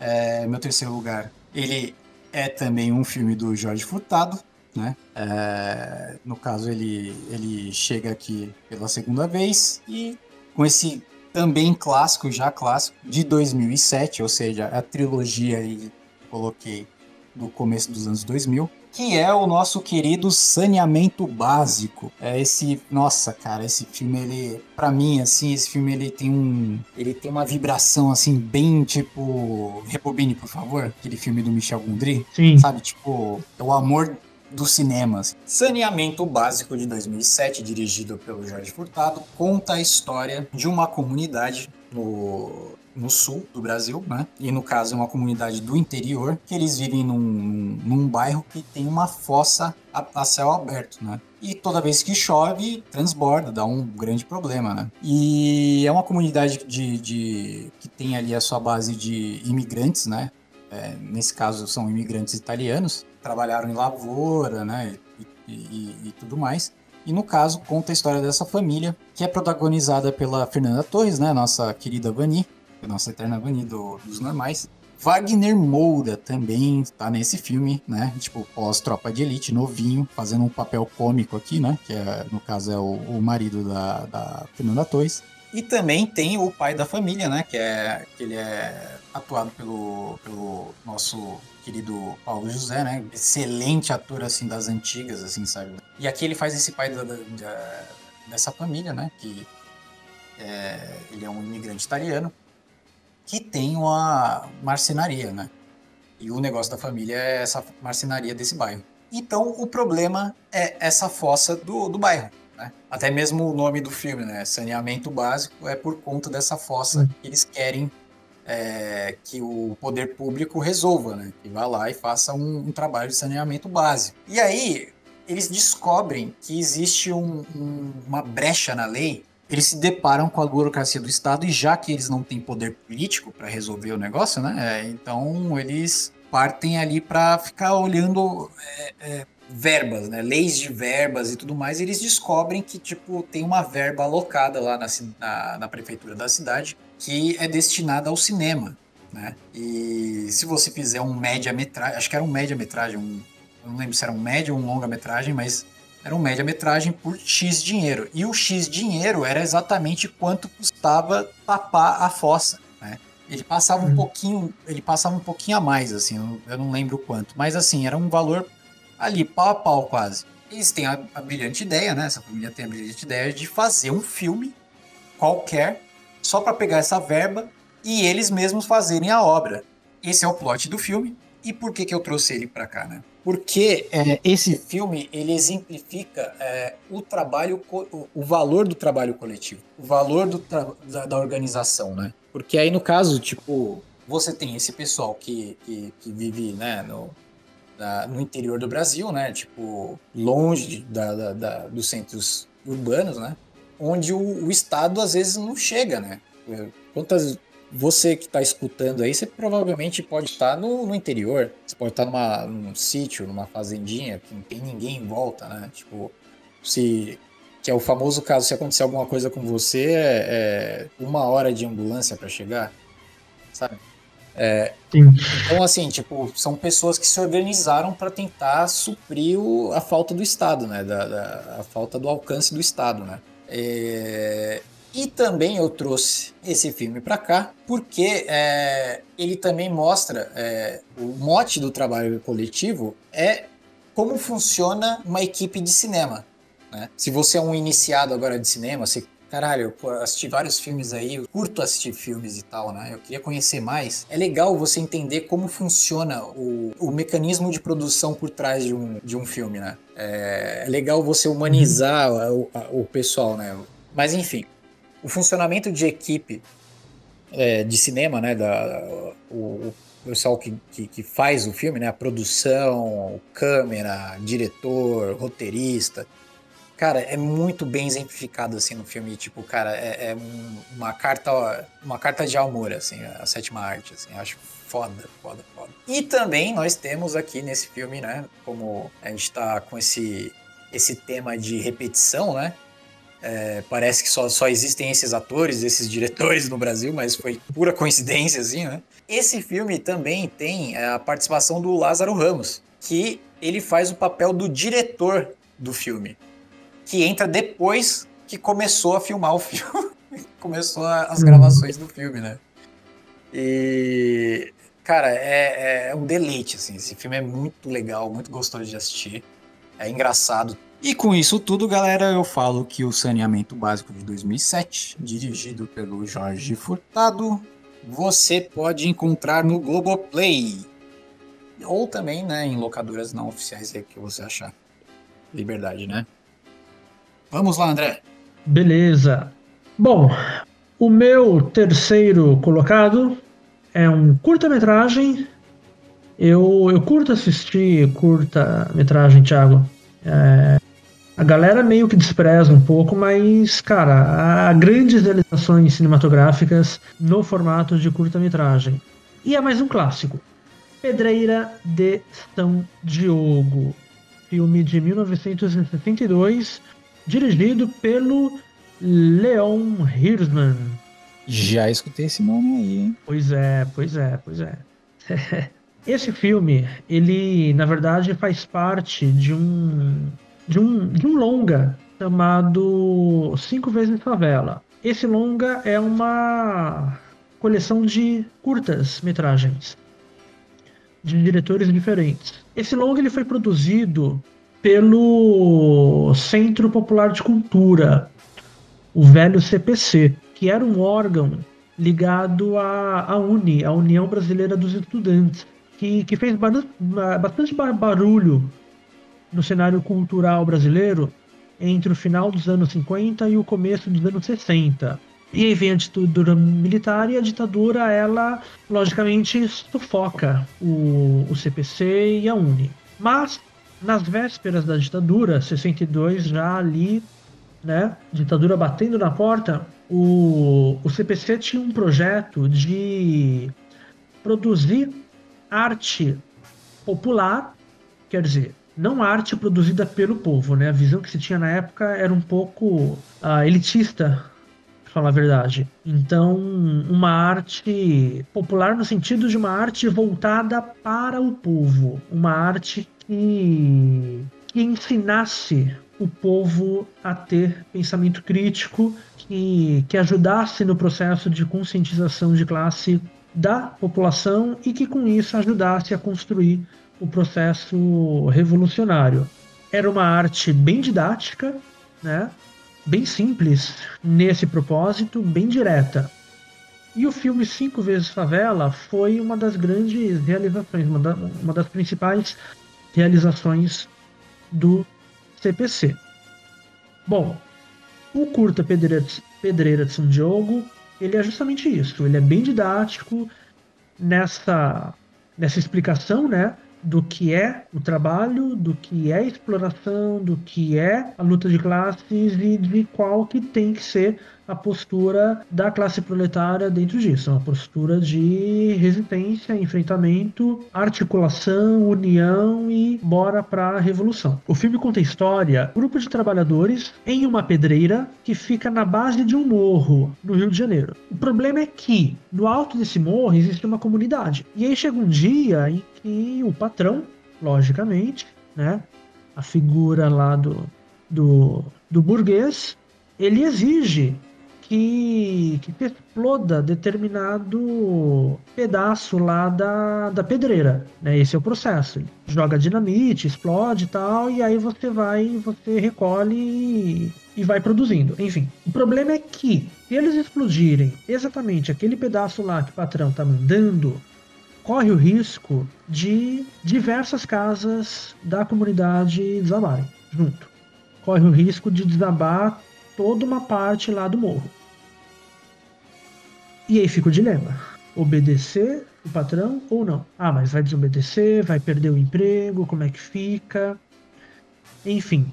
É, meu terceiro lugar, ele é também um filme do Jorge Furtado, né? É, no caso, ele, ele chega aqui pela segunda vez e com esse também clássico, já clássico, de 2007, ou seja, a trilogia aí coloquei do começo dos anos 2000, que é o nosso querido saneamento básico. É esse, nossa, cara, esse filme ele, para mim assim, esse filme ele tem um, ele tem uma vibração assim bem tipo, Rebobine, por favor, aquele filme do Michel Gondry, Sim. sabe, tipo, é o amor dos cinemas. Saneamento Básico de 2007, dirigido pelo Jorge Furtado, conta a história de uma comunidade no no sul do Brasil, né? E no caso é uma comunidade do interior, que eles vivem num, num bairro que tem uma fossa a, a, céu aberto, né? E toda vez que chove, transborda, dá um grande problema, né? E é uma comunidade de, de que tem ali a sua base de imigrantes, né? É, nesse caso são imigrantes italianos, trabalharam em lavoura, né? E, e, e tudo mais. E no caso, conta a história dessa família, que é protagonizada pela Fernanda Torres, né? Nossa querida Vani, nossa eterna Vani do, dos normais. Wagner Moura também tá nesse filme, né? Tipo, pós-tropa de elite, novinho, fazendo um papel cômico aqui, né? Que é, no caso é o, o marido da, da Fernanda Torres. E também tem o pai da família, né? Que, é, que ele é atuado pelo, pelo nosso querido Paulo José, né? Excelente ator, assim, das antigas, assim, sabe? E aqui ele faz esse pai da, da, dessa família, né? Que é, ele é um imigrante italiano que tem uma marcenaria, né? E o negócio da família é essa marcenaria desse bairro. Então o problema é essa fossa do, do bairro. Né? Até mesmo o nome do filme, né? Saneamento básico, é por conta dessa fossa que eles querem é, que o poder público resolva, né? Que vá lá e faça um, um, trabalho de saneamento básico. E aí eles descobrem que existe um, um, uma brecha na lei. Eles se deparam com a burocracia do Estado e já que eles não têm poder político para resolver o negócio, né? É, então eles partem ali para ficar olhando é, é, verbas, né? Leis de verbas e tudo mais. E eles descobrem que tipo tem uma verba alocada lá na, na, na prefeitura da cidade que é destinada ao cinema. Né? E se você fizer um média-metragem, acho que era um média-metragem, um, não lembro se era um média ou um longa-metragem, mas era um média-metragem por X dinheiro. E o X dinheiro era exatamente quanto custava tapar a fossa. Né? Ele passava um uhum. pouquinho, ele passava um pouquinho a mais, assim, eu, eu não lembro quanto, mas assim, era um valor ali, pau a pau quase. Eles têm a, a brilhante ideia, né? Essa família tem a brilhante ideia de fazer um filme qualquer só para pegar essa verba e eles mesmos fazerem a obra. Esse é o plot do filme. E por que, que eu trouxe ele para cá, né? Porque é, esse filme ele exemplifica é, o trabalho, o, valor do trabalho coletivo, o valor da, da, organização, né? Porque aí no caso, tipo, você tem esse pessoal que, que, que vive, né, no, da, no interior do Brasil, né? Tipo, longe da, da, da, dos centros urbanos, né? Onde o, o Estado às vezes não chega, né? Quantas você que está escutando aí, você provavelmente pode estar no, no, interior, você pode estar numa, num sítio, numa fazendinha, que não tem ninguém em volta, né? Tipo, se. Que é o famoso caso, se acontecer alguma coisa com você, é, é uma hora de ambulância para chegar, sabe? É, então, assim, tipo, são pessoas que se organizaram para tentar suprir o, a falta do Estado, né? Da, da, a falta do alcance do Estado, né? É... E também eu trouxe esse filme para cá porque é, ele também mostra é, o mote do trabalho coletivo é como funciona uma equipe de cinema. Né? Se você é um iniciado agora de cinema, você caralho, eu assisti vários filmes aí, eu curto assistir filmes e tal, né? Eu queria conhecer mais. É legal você entender como funciona o, o mecanismo de produção por trás de um, de um filme, né? É, é legal você humanizar o, o pessoal, né? Mas enfim, o funcionamento de equipe é, de cinema, né? Da, o, o pessoal que, que, que, faz o filme, né? A produção, câmera, diretor, roteirista Cara, é muito bem exemplificado assim no filme, tipo, cara, é, é uma carta, uma carta de amor assim, a sétima arte, assim, acho foda, foda, foda. E também nós temos aqui nesse filme, né, como a gente tá com esse esse tema de repetição, né? É, parece que só, só existem esses atores, esses diretores no Brasil, mas foi pura coincidência, assim, né? Esse filme também tem a participação do Lázaro Ramos, que ele faz o papel do diretor do filme que entra depois que começou a filmar o filme. (laughs) começou as gravações do filme, né? E. Cara, é, é um deleite, assim. Esse filme é muito legal, muito gostoso de assistir. É engraçado. E com isso tudo, galera, eu falo que o Saneamento Básico de 2007, dirigido pelo Jorge Furtado, você pode encontrar no Globoplay. Ou também, né, em locadoras não oficiais aí que você achar. Liberdade, né? Vamos lá, André. Beleza. Bom, o meu terceiro colocado é um curta-metragem. Eu, eu curto assistir curta-metragem, Thiago. É, a galera meio que despreza um pouco, mas, cara, há grandes realizações cinematográficas no formato de curta-metragem. E é mais um clássico. Pedreira de São Diogo. Filme de 1962 dirigido pelo Leon Hirschman. Já escutei esse nome aí, hein? Pois é, pois é, pois é. (laughs) Esse filme, ele na verdade faz parte de um de um, de um longa chamado Cinco Vezes Favela. Esse longa é uma coleção de curtas metragens de diretores diferentes. Esse longa ele foi produzido pelo Centro Popular de Cultura, o velho CPC, que era um órgão ligado à, à UNI, a União Brasileira dos Estudantes. que, que fez ba- ba- bastante ba- barulho no cenário cultural brasileiro entre o final dos anos 50 e o começo dos anos 60. E aí vem a ditadura militar e a ditadura, ela, logicamente, sufoca o, o CPC e a UNE. Mas, nas vésperas da ditadura, 62, já ali, né, ditadura batendo na porta, o, o CPC tinha um projeto de produzir arte popular, quer dizer, não arte produzida pelo povo, né? A visão que se tinha na época era um pouco ah, elitista, pra falar a verdade. Então, uma arte popular no sentido de uma arte voltada para o povo, uma arte que, que ensinasse o povo a ter pensamento crítico, que, que ajudasse no processo de conscientização de classe da população e que com isso ajudasse a construir o processo revolucionário. Era uma arte bem didática, né? bem simples nesse propósito, bem direta. E o filme Cinco Vezes Favela foi uma das grandes realizações, uma, da- uma das principais realizações do CPC. Bom, o curta Pedreira Pedreira de São Diogo, ele é justamente isso. Ele é bem didático nessa, nessa explicação, né? Do que é o trabalho, do que é a exploração, do que é a luta de classes e de qual que tem que ser a postura da classe proletária dentro disso. Uma postura de resistência, enfrentamento, articulação, união e bora pra revolução. O filme conta a história grupo de trabalhadores em uma pedreira que fica na base de um morro no Rio de Janeiro. O problema é que no alto desse morro existe uma comunidade. E aí chega um dia em que o patrão, logicamente, né, a figura lá do, do, do burguês, ele exige que, que exploda determinado pedaço lá da, da pedreira. Né? Esse é o processo. Joga dinamite, explode e tal, e aí você vai, você recolhe e, e vai produzindo. Enfim, o problema é que se eles explodirem exatamente aquele pedaço lá que o patrão tá mandando, corre o risco de diversas casas da comunidade desabarem junto. Corre o risco de desabar toda uma parte lá do morro. E aí fica o dilema: obedecer o patrão ou não? Ah, mas vai desobedecer, vai perder o emprego, como é que fica? Enfim,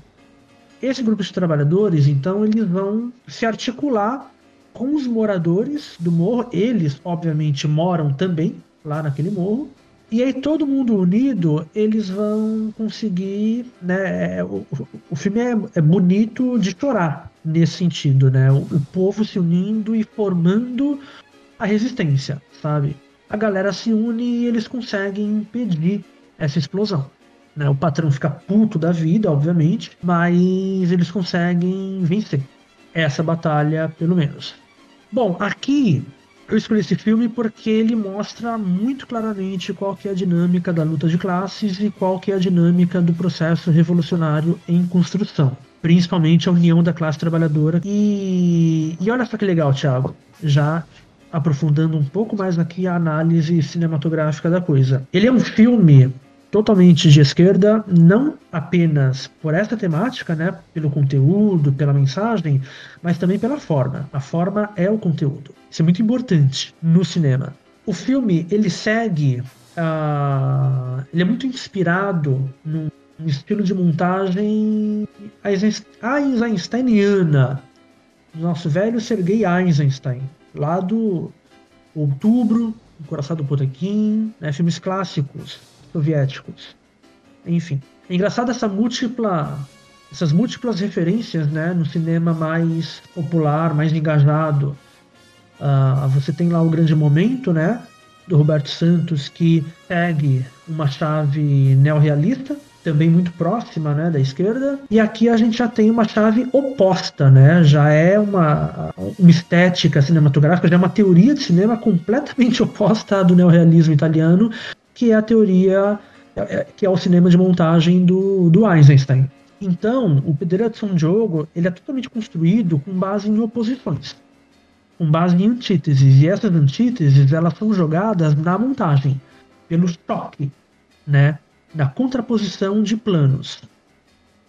esse grupo de trabalhadores, então, eles vão se articular com os moradores do morro. Eles, obviamente, moram também lá naquele morro. E aí todo mundo unido, eles vão conseguir, né? é, O, o- filme é, é bonito de chorar nesse sentido, né? O, o povo se unindo e formando a resistência, sabe? A galera se une e eles conseguem impedir essa explosão. Né? O patrão fica puto da vida, obviamente, mas eles conseguem vencer essa batalha, pelo menos. Bom, aqui eu escolhi esse filme porque ele mostra muito claramente qual que é a dinâmica da luta de classes e qual que é a dinâmica do processo revolucionário em construção. Principalmente a união da classe trabalhadora. E, e olha só que legal, Thiago. Já aprofundando um pouco mais aqui a análise cinematográfica da coisa. Ele é um filme totalmente de esquerda, não apenas por essa temática, né, pelo conteúdo, pela mensagem, mas também pela forma. A forma é o conteúdo. Isso é muito importante no cinema. O filme ele segue, ah, ele é muito inspirado num um estilo de montagem Einsteiniana, nosso velho Sergei Eisenstein, lá do Outubro, O Coração do Potemkin, né, filmes clássicos soviéticos. Enfim, é engraçado essa múltipla, essas múltiplas referências né, no cinema mais popular, mais engajado. Ah, você tem lá o grande momento, né, do Roberto Santos que segue uma chave neorrealista, também muito próxima, né, da esquerda. E aqui a gente já tem uma chave oposta, né? Já é uma, uma estética cinematográfica, já é uma teoria de cinema completamente (laughs) oposta à do neorrealismo italiano, que é a teoria é- que é o cinema de montagem do, do Eisenstein. Então, o Pedreira de São Diogo ele é totalmente construído com base em oposições, com base em antíteses. E essas antíteses elas são jogadas na montagem. pelo choque, né? Da contraposição de planos.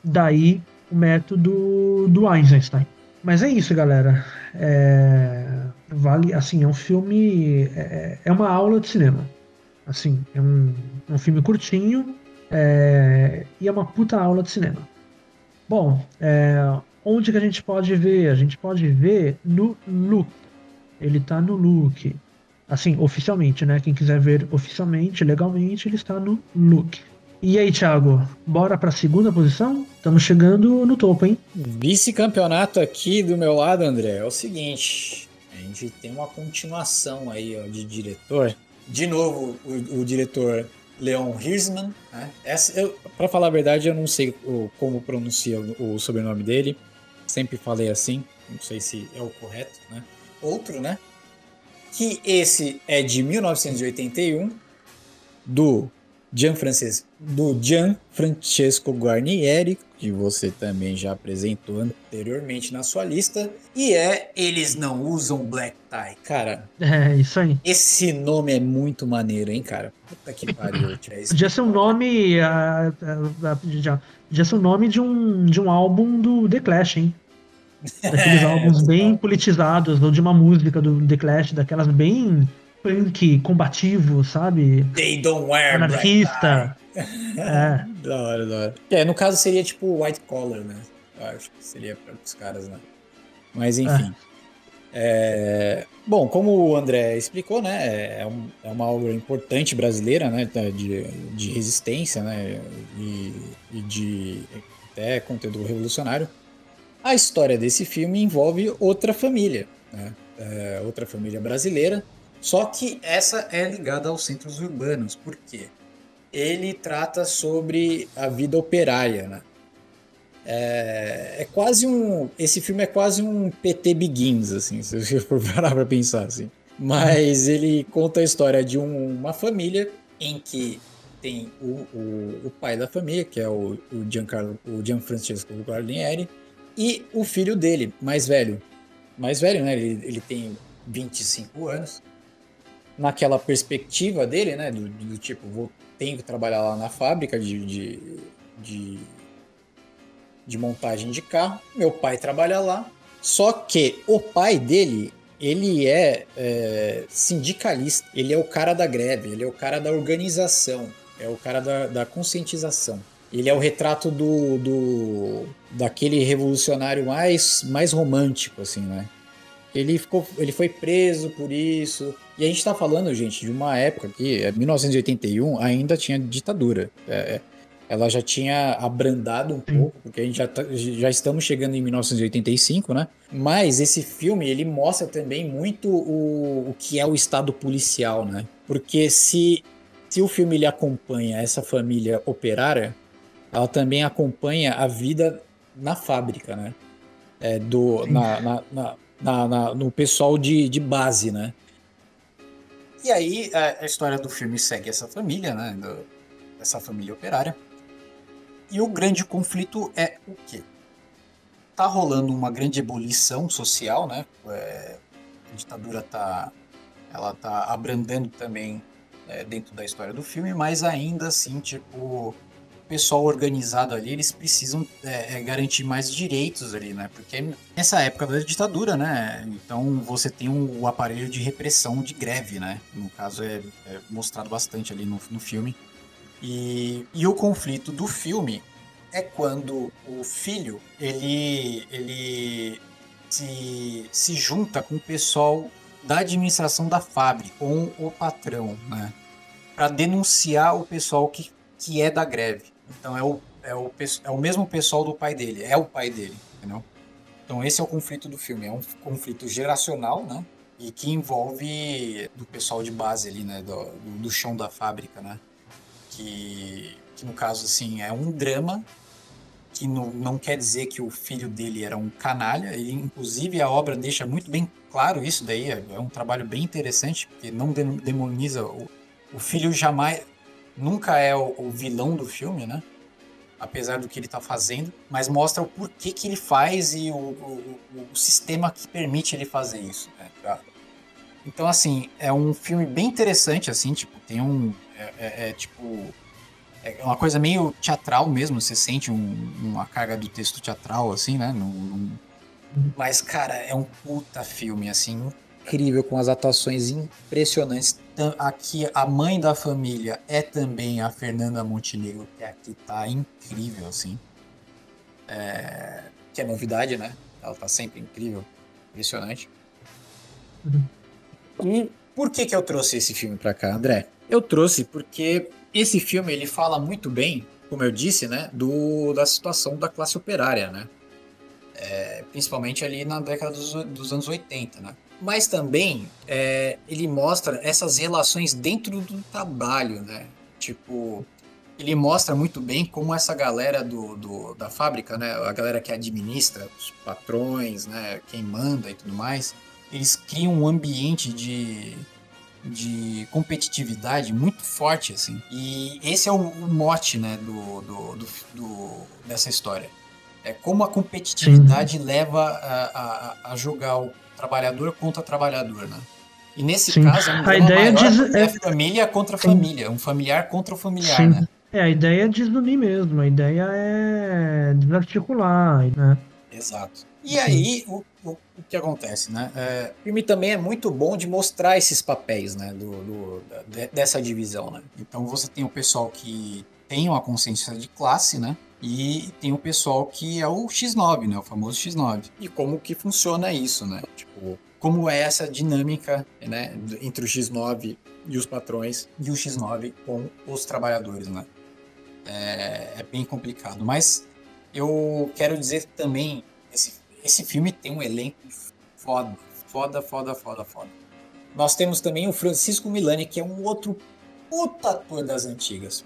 Daí o método do Einstein. Mas é isso, galera. É, vale, assim, é um filme, é, é uma aula de cinema. Assim, é um, é um filme curtinho é, e é uma puta aula de cinema. Bom, é, onde que a gente pode ver? A gente pode ver no look. Ele tá no look. Assim, oficialmente, né? Quem quiser ver oficialmente, legalmente, ele está no look. E aí, Thiago, bora para a segunda posição? Estamos chegando no topo, hein? Vice-campeonato aqui do meu lado, André, é o seguinte: a gente tem uma continuação aí ó, de diretor. De novo, o, o diretor Leon Hirschman. Né? Para falar a verdade, eu não sei o, como pronuncia o, o, sobrenome dele. Sempre falei assim, não sei se é o correto. Né? Outro, né? Que esse é de 1981, do Gianfrancesco, do Gianfrancesco Guarnieri, que você também já apresentou anteriormente na sua lista, e é Eles Não Usam Black Tie. Cara, (laughs) é isso aí. Esse nome é muito maneiro, hein, cara? Puta que pariu. (laughs) Podia ser um nome. Uh, podia ser o um nome de um, de um álbum do The Clash, hein? (laughs) Daqueles é, álbuns bem politizados, ou de uma música do The Clash, daquelas bem punk combativo, sabe? They don't wear Anarquista. é. (laughs) da hora, da hora. É, no caso seria tipo white collar, né? Eu acho que seria para os caras, né? Mas enfim. É. É... Bom, como o André explicou, né, é, um, é uma obra importante brasileira, né, de, de resistência, né, e, e de até conteúdo revolucionário. A história desse filme envolve outra família, né, é, outra família brasileira, só que essa é ligada aos centros urbanos, por quê? Ele trata sobre a vida operária, né? É, é, quase um. Esse filme é quase um PT Begins, assim, se você for (laughs) parar pra pensar, assim. Mas ele conta a história de um, uma família em que tem o, o, o, pai da família, que é o, o, Giancarlo, o Gianfrancesco Guarnieri, e o filho dele, mais velho. Mais velho, né? Ele, ele tem 25 anos naquela perspectiva dele, né? Do, do tipo, vou tenho que trabalhar lá na fábrica de, de, de, de, montagem de carro. Meu pai trabalha lá. Só que o pai dele, ele é, é sindicalista. Ele é o cara da greve, ele é o cara da organização, é o cara da, da conscientização. Ele é o retrato do, do daquele revolucionário mais, mais romântico, assim, né? Ele, ficou, ele foi preso por isso. E a gente está falando, gente, de uma época que, 1981, é, ainda tinha ditadura. É, é, ela já tinha abrandado um pouco, porque a gente já, tá, já estamos chegando em 1985, né? Mas esse filme, ele mostra também muito o, o que é o estado policial, né? Porque se, se o filme ele acompanha essa família operária, ela também acompanha a vida na fábrica, né? É, do, na, na, na, na, no pessoal de, de base, né? E aí a, a, história do filme segue essa família, né? Do, essa família operária. E o grande conflito é o quê? Tá rolando uma grande ebulição social, né? É, a ditadura tá, ela tá abrandando também é, dentro da história do filme, mas ainda assim, tipo, pessoal organizado ali, eles precisam é, é, garantir mais direitos ali, né? Porque nessa época da ditadura, né? Então você tem um, o aparelho de repressão de greve, né? No caso é, é mostrado bastante ali no, no filme. E, e o conflito do filme é quando o filho ele, ele se, se junta com o pessoal da administração da fábrica, com o patrão, né? Para denunciar o pessoal que, que é da greve. Então é o, é, o, é o mesmo pessoal do pai dele, é o pai dele, entendeu? Então esse é o conflito do filme, é um conflito geracional, né? E que envolve do pessoal de base ali, né? Do, do chão da fábrica, né? Que, que no caso, assim, é um drama que não, não quer dizer que o filho dele era um canalha, e inclusive a obra deixa muito bem claro isso daí, é, é um trabalho bem interessante, porque não demoniza o, o filho jamais, nunca é o, o vilão do filme, né? Apesar do que ele está fazendo, mas mostra o porquê que ele faz e o, o, o sistema que permite ele fazer isso. Né? Então, assim, é um filme bem interessante, assim, tipo, tem um, É, é- é, tipo. É uma coisa meio teatral mesmo, você sente um- uma carga do texto teatral, assim, né? num- num- Mas, cara, é um puta filme, assim, incrível, com as atuações impressionantes. Tam- Aqui, a mãe da família é também a Fernanda Montenegro, que aqui tá incrível, assim. É, Que é novidade, né? Ela tá sempre incrível, impressionante. E por que que eu trouxe esse filme pra cá, André? Eu trouxe porque esse filme ele fala muito bem, como eu disse, né, do, da situação da classe operária, né? É, principalmente ali na década dos, dos anos 80, né? Mas também é, ele mostra essas relações dentro do trabalho, né? Tipo, ele mostra muito bem como essa galera do, do- da fábrica, né? A galera que administra, os patrões, né? Quem manda e tudo mais, eles criam um ambiente de, de competitividade muito forte, assim. E esse é o, o mote, né? Do, do, do- do- dessa história. É como a competitividade leva a, a, a jogar o trabalhador contra trabalhador, né? E nesse Sim. caso, é um A drama ideia maior diz- é é- família contra família, um familiar contra o familiar, Sim. né? É, a ideia é desunir mesmo, a ideia é desarticular, né? Exato. E aí, o, o, o que acontece, né? É, o filme também é muito bom de mostrar esses papéis, né? Do, do- da- de- dessa divisão, né? Então você tem o pessoal que tem uma consciência de classe, né? E tem o pessoal que é o X9, né? O famoso X9. E como que funciona isso, né? Tipo, como é essa dinâmica, né? Entre o X9 e os patrões e o X9 com os trabalhadores, né? É, é bem complicado. Mas eu quero dizer também, esse, esse filme tem um elenco foda, foda, foda, foda, foda. Nós temos também o Francisco Milani, que é um outro puta ator das antigas.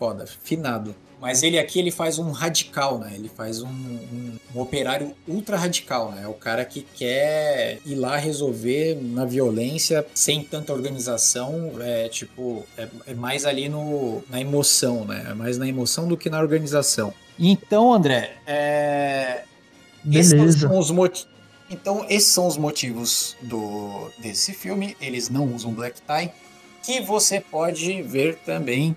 Foda, finado. Mas ele aqui ele faz um radical, né? Ele faz um, um- um operário ultra radical, né? É o cara que quer ir lá resolver na violência sem tanta organização, é tipo, é, é mais ali no, na emoção, né? É mais na emoção do que na organização. Então, André, é, esses são os moti- Então, esses são os motivos do, desse filme. Eles não usam black tie, que você pode ver também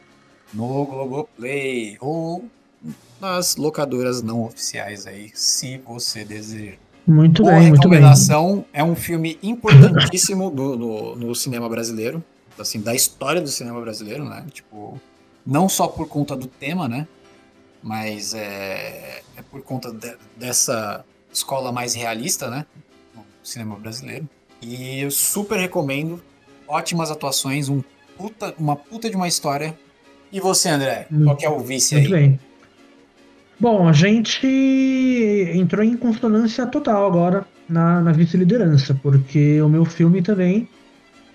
no Globoplay ou nas locadoras não oficiais aí, se você desejar. Muito Boa bem, muito bem. recomendação. É um filme importantíssimo do- no, no cinema brasileiro, assim, da história do cinema brasileiro, né? Tipo, não só por conta do tema, né? Mas é, é por conta de- dessa escola mais realista, né? No cinema brasileiro. E eu super recomendo. Ótimas atuações, um puta- uma puta de uma história. E você, André? Hum, Qual que é o vice Muito aí? bem. Bom, a gente entrou em consonância total agora na, na vice-liderança, porque o meu filme também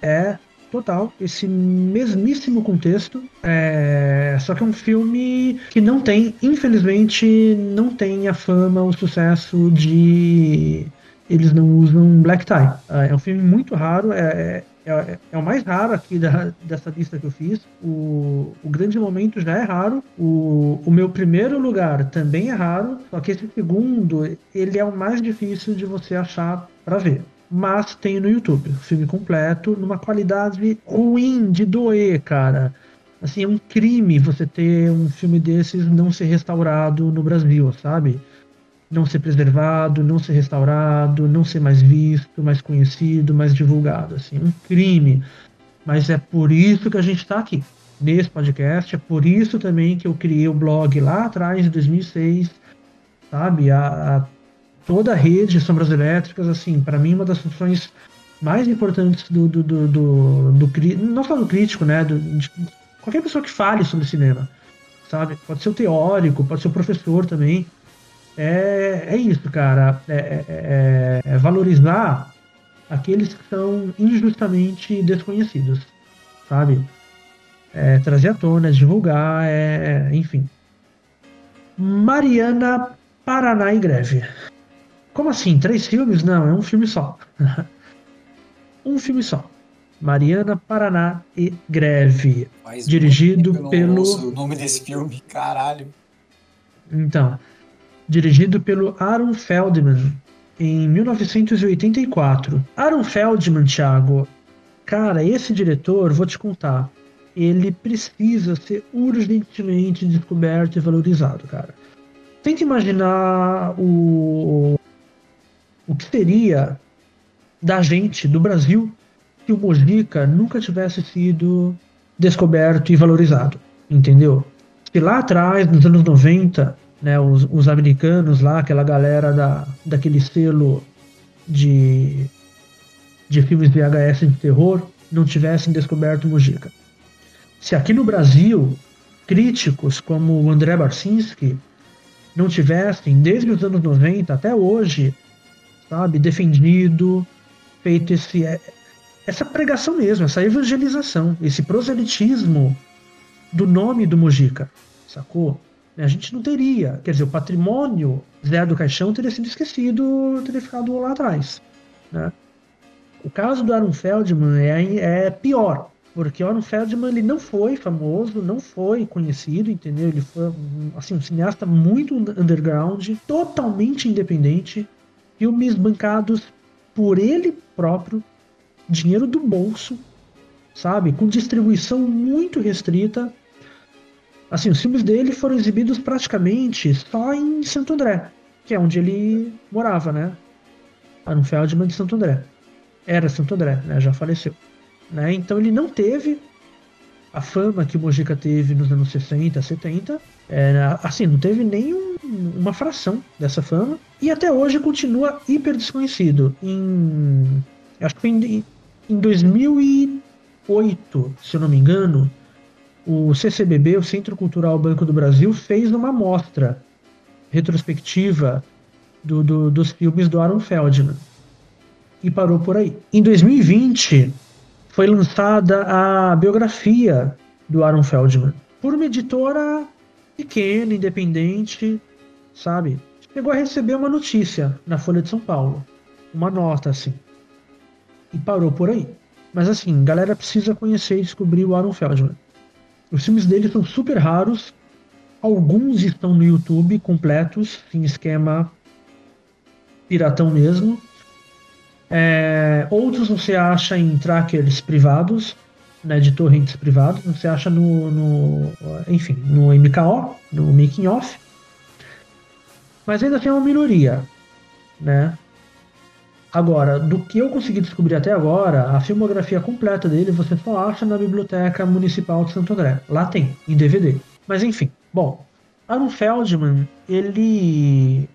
é total esse mesmíssimo contexto, é, só que é um filme que não tem, infelizmente, não tem a fama, o sucesso de eles não usam black tie. É um filme muito raro, é, é, é o mais raro aqui da, dessa lista que eu fiz. O, o Grande Momento já é raro. O, o meu primeiro lugar também é raro. Só que esse segundo, ele é o mais difícil de você achar para ver. Mas tem no YouTube, filme completo, numa qualidade ruim de doer, cara. Assim, é um crime você ter um filme desses não ser restaurado no Brasil, sabe? Não ser preservado, não ser restaurado, não ser mais visto, mais conhecido, mais divulgado, assim, um crime. Mas é por isso que a gente está aqui, nesse podcast, é por isso também que eu criei o blog lá atrás, em 2006, sabe? A, a- toda a rede de sombras elétricas, assim, para mim uma das funções mais importantes do, do, do, do, do não só do crítico, né, do, de qualquer pessoa que fale sobre cinema, sabe? Pode ser o teórico, pode ser o professor também, é, é isso, cara. É, é- é- é valorizar aqueles que são injustamente desconhecidos, sabe? É, trazer à tona, divulgar, enfim. Mariana Paraná em greve. Como assim? Três filmes? Não, é um filme só. (laughs) um filme só. Mariana Paraná e Greve. Faz Dirigido pelo- o nome desse filme, caralho. Então, dirigido pelo Aaron Feldman em 1984. Aaron Feldman, Thiago, cara, esse diretor, vou te contar, ele precisa ser urgentemente descoberto e valorizado, cara. Tenta imaginar o, o que seria da gente, do Brasil, se o Mojica nunca tivesse sido descoberto e valorizado, entendeu? Se lá atrás, nos anos 90, né, os, os americanos lá, aquela galera da, daquele selo de, de filmes VHS de terror, não tivessem descoberto Mujica. Se aqui no Brasil, críticos como o André Barcinski não tivessem, desde os anos 90 até hoje, sabe, defendido, feito esse, é, essa pregação mesmo, essa evangelização, esse proselitismo do nome do Mujica, sacou? A gente não teria, quer dizer, o patrimônio Zé do Caixão teria sido esquecido, teria ficado lá atrás, né? O caso do Aaron Feldman é, é pior, porque o Aaron Feldman ele não foi famoso, não foi conhecido, entendeu? Ele foi assim, um cineasta muito underground, totalmente independente, filmes bancados por ele próprio, dinheiro do bolso, sabe? Com distribuição muito restrita. Assim, os filmes dele foram exibidos praticamente só em Santo André, que é onde ele morava, né? Aaron Feldman de Santo André era Santo André, né? Já faleceu. Né? Então ele não teve a fama que o Mojica teve nos anos 60, 70. É, assim, não teve nem um, uma fração dessa fama. E até hoje continua hiper desconhecido. Em, acho que em, em 2008, se eu não me engano, o CCBB, o Centro Cultural Banco do Brasil, fez uma mostra retrospectiva do, do, dos filmes do Aaron Feldman e parou por aí. Em 2020 foi lançada a biografia do Aaron Feldman por uma editora pequena, independente, sabe? Chegou a receber uma notícia na Folha de São Paulo, uma nota assim, e parou por aí. Mas assim, galera precisa conhecer e descobrir o Aaron Feldman. Os filmes dele são super raros, alguns estão no YouTube completos, em esquema piratão mesmo, é, outros você acha em trackers privados, né, de torrents privados, você acha no, no, enfim, no MKO, no Making Off. Mas ainda tem uma minoria, né? Agora, do que eu consegui descobrir até agora, a filmografia completa dele você só acha na Biblioteca Municipal de Santo André. Lá tem, em DVD. Mas enfim, bom, Aaron Feldman, ele.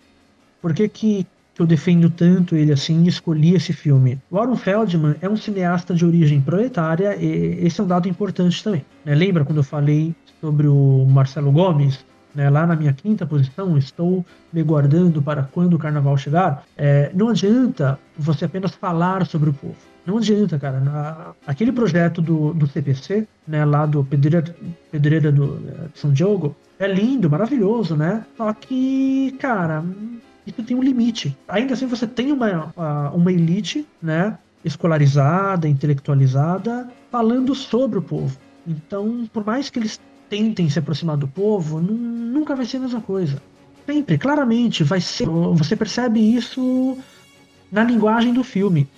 Por que, que eu defendo tanto ele assim e escolhi esse filme. O Aaron Feldman é um cineasta de origem proletária e esse é um dado importante também. Né? Lembra quando eu falei sobre o Marcelo Gomes? Né? Lá na minha quinta posição, estou me guardando para quando o carnaval chegar. É, não adianta você apenas falar sobre o povo. Não adianta, cara. Na, aquele projeto do, do CPC, né, lá do Pedreira, Pedreira do, de São Diogo, é lindo, maravilhoso, né? Só que, cara, isso tem um limite. Ainda assim, você tem uma, uma elite, né, escolarizada, intelectualizada, falando sobre o povo. Então, por mais que eles tentem se aproximar do povo, nunca vai ser a mesma coisa. Sempre, claramente, vai ser. Você percebe isso na linguagem do filme.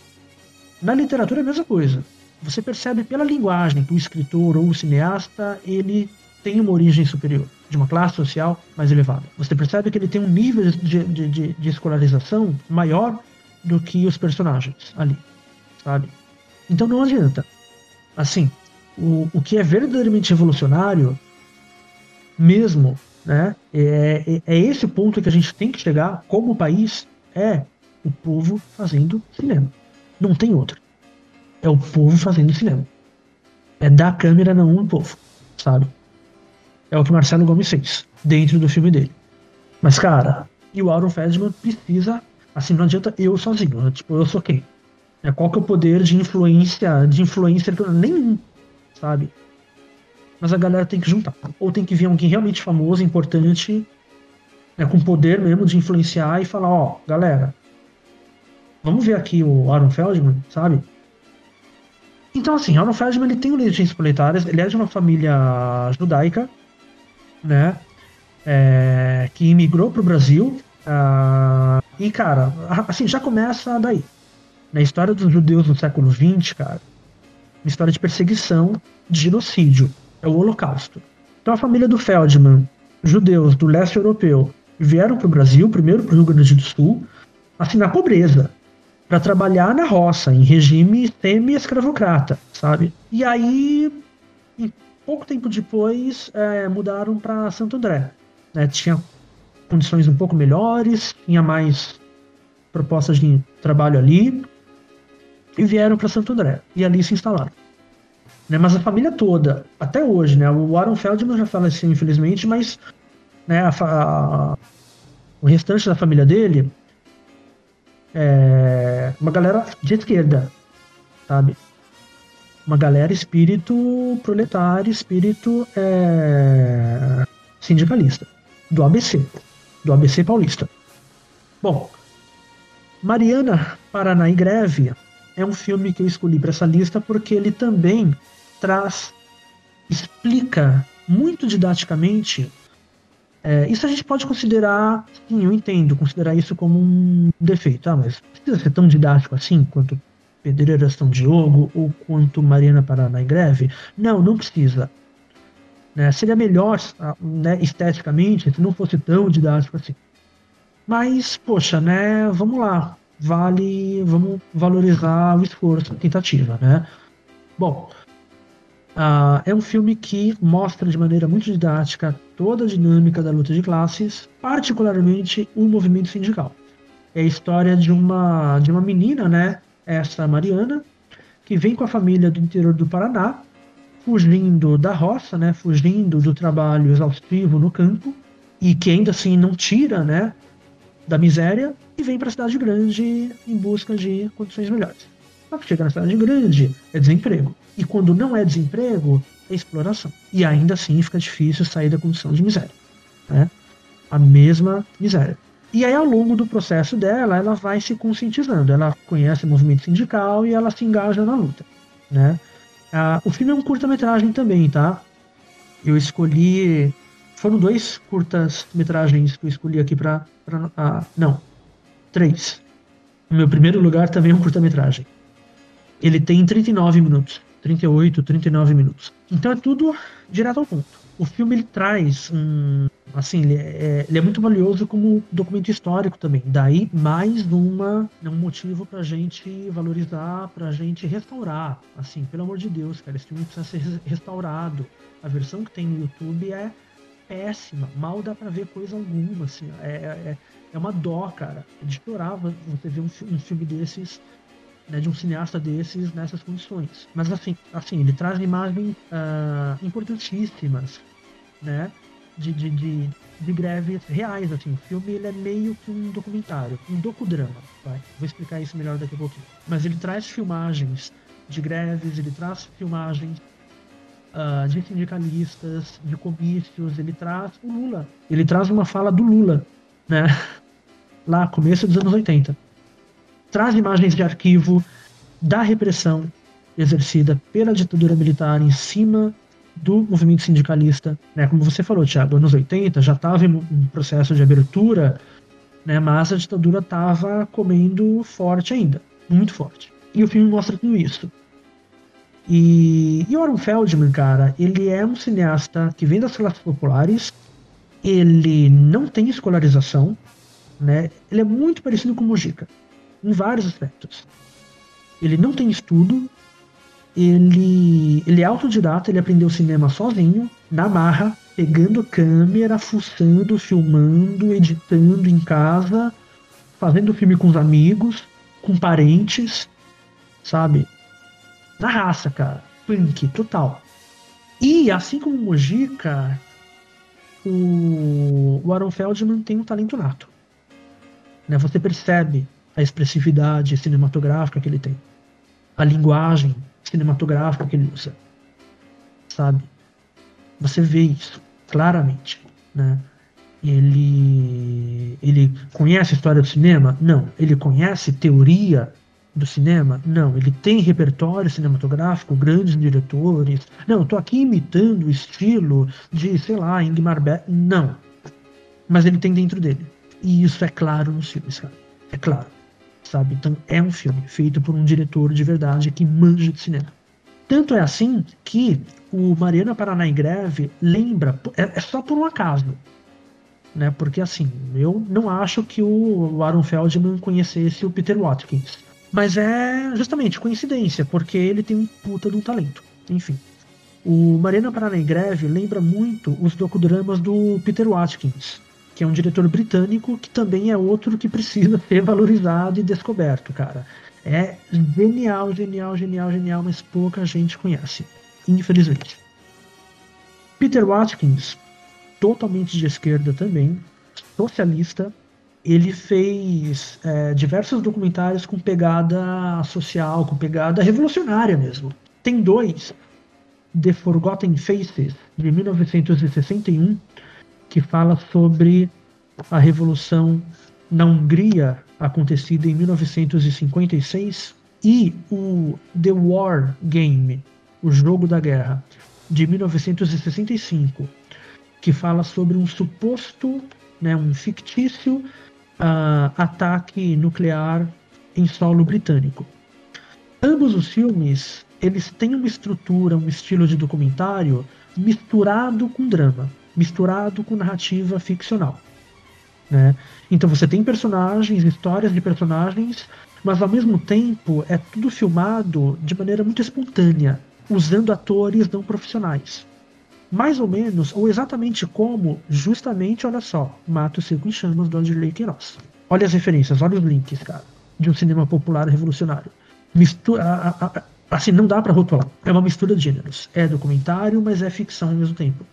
Na literatura é a mesma coisa. Você percebe pela linguagem que o escritor ou o cineasta ele tem uma origem superior de uma classe social mais elevada. Você percebe que ele tem um nível de, de, de, de escolarização maior do que os personagens ali, sabe? Então não adianta. Assim, o, o que é verdadeiramente revolucionário, mesmo, né? É, é, é esse ponto que a gente tem que chegar como país, é o povo fazendo cinema. Não tem outro. É o povo fazendo cinema. É dar a câmera na mão do povo, sabe? É o que Marcelo Gomes fez dentro do filme dele. Mas, cara, e o Aaron Feldman precisa. Assim, não adianta eu sozinho. Né? Tipo, eu sou quem? É, qual que é o poder de influência, de influência nenhum, sabe? Mas a galera tem que juntar. Ou tem que vir alguém realmente famoso, importante, né, com poder mesmo de influenciar e falar, ó, galera, vamos ver aqui o Aaron Feldman, sabe? Então, assim, Aaron Feldman ele tem origens proletárias, ele é de uma família judaica, né? É, que imigrou para o Brasil. Uh, e, cara, assim, já começa daí. Na história dos judeus no século XX, cara, Uma história de perseguição, de genocídio. É o Holocausto. Então a família do Feldman, judeus do leste europeu, vieram para o Brasil, primeiro para o Rio Grande do Sul, assim, na pobreza, para trabalhar na roça, em regime semi-escravocrata, sabe? E aí, pouco tempo depois, é, mudaram para Santo André. Né? Tinha condições um pouco melhores, tinha mais propostas de trabalho ali, e vieram para Santo André, e ali se instalaram. Né? Mas a família toda, até hoje, né? O Warren Feldman já faleceu, infelizmente, mas né, a, a, o restante da família dele é uma galera de esquerda, sabe? Uma galera espírito proletário, espírito é, sindicalista, do ABC, do ABC paulista. Bom, Mariana Paraná em Greve é um filme que eu escolhi para essa lista porque ele também traz, explica muito didaticamente é, isso a gente pode considerar, sim, eu entendo, considerar isso como um defeito. Ah, mas precisa ser tão didático assim quanto Pedreira São Diogo ou quanto Mariana Paraná em greve? Não, não precisa. Né? Seria melhor ah, né, esteticamente se não fosse tão didático assim. Mas, poxa, né, vamos lá. Vale, vamos valorizar o esforço, a tentativa, né? Bom, Uh, é um filme que mostra de maneira muito didática toda a dinâmica da luta de classes, particularmente o movimento sindical. É a história de uma, de uma menina, né, essa Mariana, que vem com a família do interior do Paraná, fugindo da roça, né, fugindo do trabalho exaustivo no campo, e que ainda assim não tira né, da miséria, e vem para a cidade grande em busca de condições melhores. Só que chega na cidade grande é desemprego. E quando não é desemprego, é exploração. E ainda assim fica difícil sair da condição de miséria. Né? A mesma miséria. E aí, ao longo do processo dela, ela vai se conscientizando. Ela conhece o movimento sindical e ela se engaja na luta. Né? Ah, o filme é um curta-metragem também, tá? Eu escolhi. Foram dois curtas-metragens que eu escolhi aqui pra ah, não, três. O meu primeiro lugar também é um curta-metragem. Ele tem 39 minutos. 38, 39 minutos. Então é tudo direto ao ponto. O filme ele traz um. Assim, ele é, ele é muito valioso como documento histórico também. Daí mais uma, um motivo pra gente valorizar, pra gente restaurar. Assim, pelo amor de Deus, cara, esse filme precisa ser restaurado. A versão que tem no YouTube é péssima, mal dá pra ver coisa alguma, assim. É, é, é uma dó, cara. É de chorar você ver um, um filme desses né, de um cineasta desses nessas condições. Mas assim, assim ele traz imagens uh, importantíssimas, né? De, de, de, de, greves reais, assim. O filme ele é meio que um documentário, um docudrama, vai. Vou explicar isso melhor daqui a pouquinho. Mas ele traz filmagens de greves, ele traz filmagens uh, de sindicalistas, de comícios, ele traz o Lula. Ele traz uma fala do Lula, né? (laughs) Lá, começo dos anos 80 traz imagens de arquivo da repressão exercida pela ditadura militar em cima do movimento sindicalista, né? Como você falou, Tiago, anos 80 já estava em um processo de abertura, né? Mas a ditadura estava comendo forte ainda, muito forte. E o filme mostra tudo isso. E, e Warren Feldman, cara, ele é um cineasta que vem das classes populares, ele não tem escolarização, né? Ele é muito parecido com o Mujica em vários aspectos. Ele não tem estudo, ele, ele é autodidata, ele aprendeu cinema sozinho, na marra, pegando câmera, fuçando, filmando, editando em casa, fazendo filme com os amigos, com parentes, sabe? Na raça, cara. Punk, total. E, assim como o Mojica, o, o Aaron Feldman tem um talento nato. Né? Você percebe a expressividade cinematográfica que ele tem, a linguagem cinematográfica que ele usa, sabe? Você vê isso claramente, né? Ele ele conhece a história do cinema? Não. Ele conhece teoria do cinema? Não. Ele tem repertório cinematográfico, grandes diretores? Não. Estou aqui imitando o estilo de, sei lá, Ingmar Bergman? Não. Mas ele tem dentro dele. E isso é claro nos filmes, cara. É claro sabe? Então é um filme feito por um diretor de verdade que manja de cinema. Tanto é assim que o Mariana Paraná em Greve lembra, é, é só por um acaso, né? Porque assim, eu não acho que o Aaron Feldman conhecesse o Peter Watkins. Mas é justamente coincidência, porque ele tem um puta de um talento. Enfim. O Mariana Paraná em Greve lembra muito os docudramas do Peter Watkins, que é um diretor britânico que também é outro que precisa (laughs) ser valorizado e descoberto, cara. É genial, genial, genial, genial, mas pouca gente conhece, infelizmente. Peter Watkins, totalmente de esquerda também, socialista, ele fez é, diversos documentários com pegada social, com pegada revolucionária mesmo. Tem dois, The Forgotten Faces, de 1961, que fala sobre a revolução na Hungria acontecida em 1956, e o The War Game, o jogo da guerra, de 1965, que fala sobre um suposto, né, um fictício uh, ataque nuclear em solo britânico. Ambos os filmes eles têm uma estrutura, um estilo de documentário misturado com drama, misturado com narrativa ficcional. Né? Então você tem personagens, histórias de personagens, mas ao mesmo tempo é tudo filmado de maneira muito espontânea, usando atores não profissionais. Mais ou menos, ou exatamente como, justamente, olha só, Mato Seco em Chamas do Adirley Queiroz. Olha as referências, olha os links, cara, de um cinema popular revolucionário. Mistura, a, a, assim, não dá para rotular. É uma mistura de gêneros. É documentário, mas é ficção ao mesmo tempo.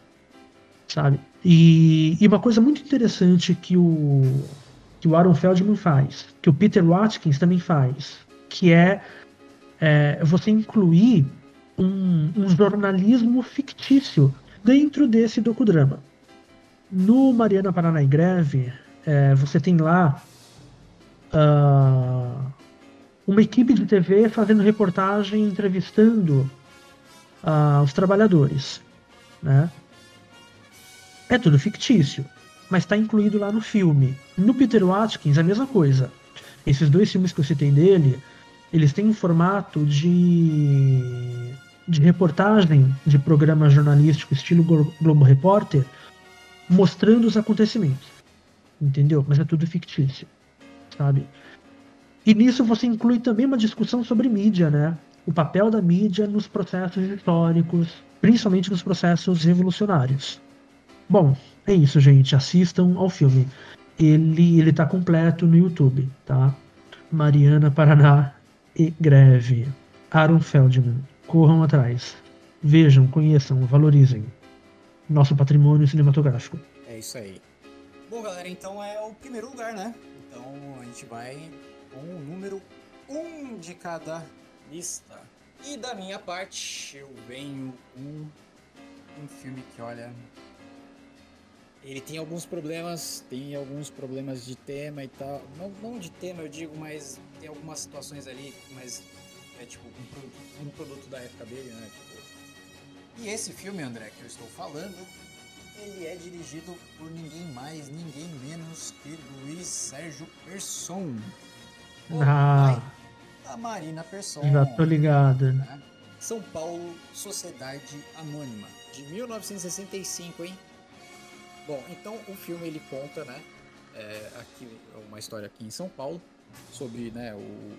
Sabe? E, e, uma coisa muito interessante que o, que o Aaron Feldman faz, que o Peter Watkins também faz, que é, é você incluir um, um, jornalismo fictício dentro desse docudrama. No Mariana Paraná em Greve, é, você tem lá uh, uma equipe de TV fazendo reportagem, entrevistando uh, os trabalhadores. Né? É tudo fictício, mas está incluído lá no filme. No Peter Watkins, a mesma coisa. Esses dois filmes que eu citei dele, eles têm um formato de, de reportagem de programa jornalístico estilo Globo Repórter, mostrando os acontecimentos. Entendeu? Mas é tudo fictício, sabe? E nisso você inclui também uma discussão sobre mídia, né? O papel da mídia nos processos históricos, principalmente nos processos revolucionários. Bom, é isso, gente. Assistam ao filme. Ele, ele tá completo no YouTube, tá? Mariana Paraná e Greve. Aaron Feldman. Corram atrás. Vejam, conheçam, valorizem nosso patrimônio cinematográfico. É isso aí. Bom, galera, então é o primeiro lugar, né? Então a gente vai com o número um de cada lista. E da minha parte, eu venho com um filme que, olha, ele tem alguns problemas, tem alguns problemas de tema e tal. Não, não de tema, eu digo, mas tem algumas situações ali, mas é tipo um produto, um produto da época dele, né? Tipo... E esse filme, André, que eu estou falando, ele é dirigido por ninguém mais, ninguém menos que Luiz Sérgio Persson. Ah, da Marina Persson. Já tô ligado. Né? São Paulo, Sociedade Anônima, de 1965, hein? Bom, então o filme ele conta, né, é, aqui uma história aqui em São Paulo sobre, né, o,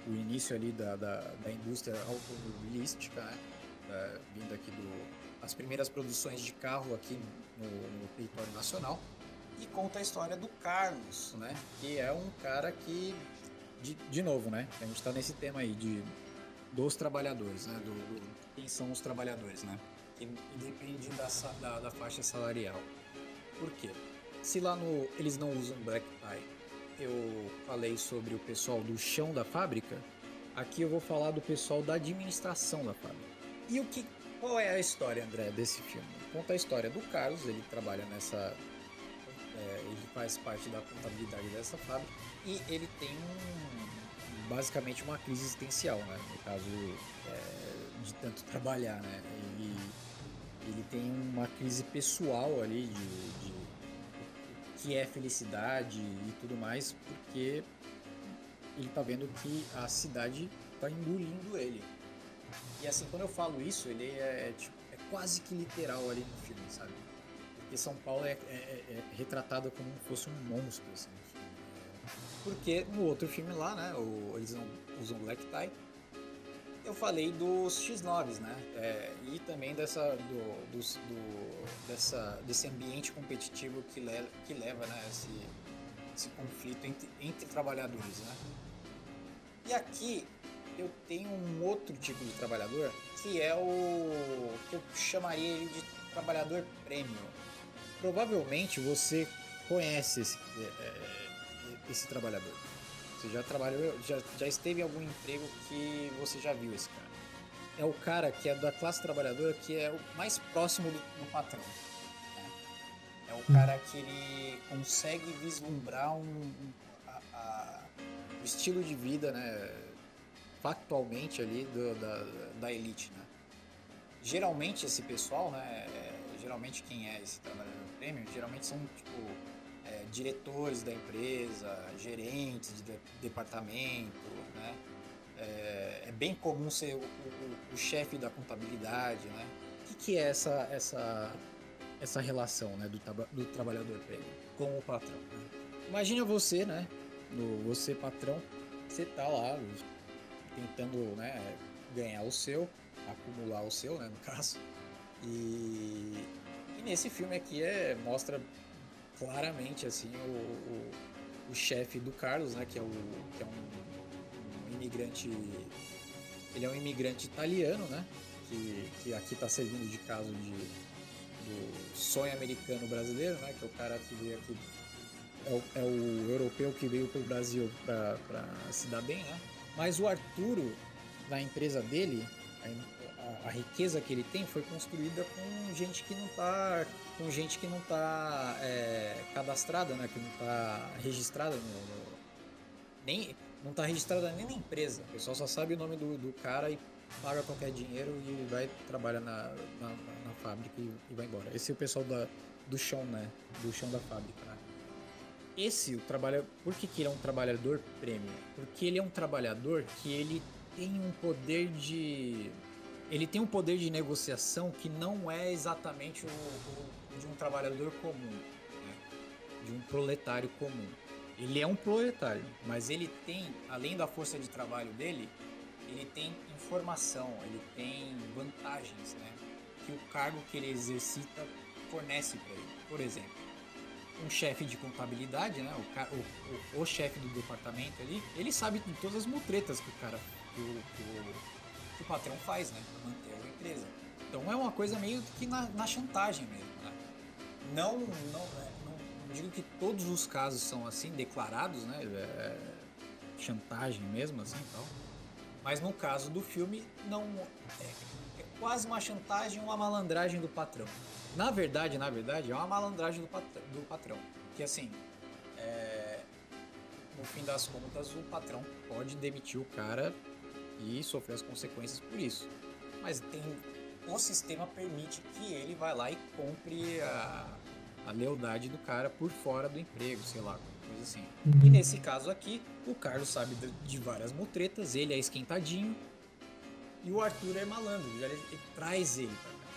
o início ali da, da, da indústria automobilística, né, da, vindo aqui do as primeiras produções de carro aqui no, no território nacional e conta a história do Carlos, né, que é um cara que de, de novo, né, a gente está nesse tema aí de dos trabalhadores, né, do, do, quem são os trabalhadores, né, que depende da, da, da faixa salarial. Por quê? Se lá no eles não usam black tie, eu falei sobre o pessoal do chão da fábrica, aqui eu vou falar do pessoal da administração da fábrica. E o que qual é a história, André, desse filme? Conta a história do Carlos, ele trabalha nessa é, ele faz parte da contabilidade dessa fábrica e ele tem um, basicamente uma crise existencial, né? No caso é, de tanto (laughs) trabalhar, né? Ele, tem uma crise pessoal ali de que é felicidade e tudo mais, porque ele tá vendo que a cidade tá engolindo ele. E assim, quando eu falo isso, ele é, é, tipo, é quase que literal ali no filme, sabe? Porque São Paulo é, é, é, é retratado como se fosse um monstro, assim. Porque no outro filme lá, né, o, eles usam black tie, eu falei dos X9s, né? É, e também dessa, do, dos- do- dessa, desse ambiente competitivo que, le, que leva né, esse, esse conflito entre, entre trabalhadores, né? E aqui eu tenho um outro tipo de trabalhador que é o que eu chamaria ele de trabalhador prêmio. Provavelmente você conhece esse, é, é, esse trabalhador. Você já trabalhou, já, já esteve em algum emprego que você já viu esse cara. É o cara que é da classe trabalhadora que é o mais próximo do, do patrão. né? É o cara que ele consegue vislumbrar um, um- a- a- o estilo de vida, né, factualmente ali do- da, da elite, né? Geralmente esse pessoal, né, é- geralmente quem é esse trabalhador prêmio, geralmente são tipo é, diretores da empresa, gerentes de de- departamento, né? É, é bem comum ser o, o- o chefe da contabilidade, né? O que, que é essa, essa, essa relação né, do, do trabalhador com o patrão? né? Imagina você, né? No, você patrão, você tá lá tentando né, ganhar o seu, acumular o seu, né, no (laughs) caso. E, e nesse filme aqui é, mostra claramente assim o, o, o chefe do Carlos, né, que é, o, que é um, um imigrante. Ele é um imigrante italiano, né? Que, que aqui está servindo de caso de, do sonho americano brasileiro, né? Que é o cara que veio aqui. É o, é o europeu que veio para o Brasil para se dar bem, né? Mas o Arturo, na empresa dele, a, a riqueza que ele tem foi construída com gente que não tá com gente que não tá é, cadastrada, né? Que não tá registrada no, no- nem não tá registrada nem na empresa. O pessoal só sabe o nome do, do cara e paga qualquer dinheiro e vai trabalhar na, na, na fábrica e, e vai embora. Esse é o pessoal da, do chão, né? Do chão da fábrica. né? Esse, o trabalho, por que, que ele é um trabalhador prêmio? Porque ele é um trabalhador que ele tem um poder de. Ele tem um poder de negociação que não é exatamente o, o de um trabalhador comum, né? de um proletário comum. Ele é um proletário, mas ele tem, além da força de trabalho dele, ele tem informação, ele tem vantagens, né? Que o cargo que ele exercita fornece para ele. Por exemplo, um chefe de contabilidade, né? O, o, o chefe do departamento ali, ele sabe de todas as mutretas que o cara, que o, que o, que o patrão faz, né? Pra manter a empresa. Então é uma coisa meio que na, na chantagem mesmo, né? Não, é, não, não digo que todos os casos são assim, declarados, né? É, chantagem mesmo, assim, e tal. Mas no caso do filme, não é, é quase uma chantagem, uma malandragem do patrão. Na verdade, na verdade, é uma malandragem do patrão. Do patrão que assim, é, no fim das contas, o patrão pode demitir o cara e sofrer as consequências por isso. Mas tem, o sistema permite que ele vá lá e compre a, a lealdade do cara por fora do emprego, sei lá, coisa assim. E nesse caso aqui, o Carlos sabe de, várias mutretas, ele é esquentadinho e o Arthur é malandro, ele, ele traz ele pra cá,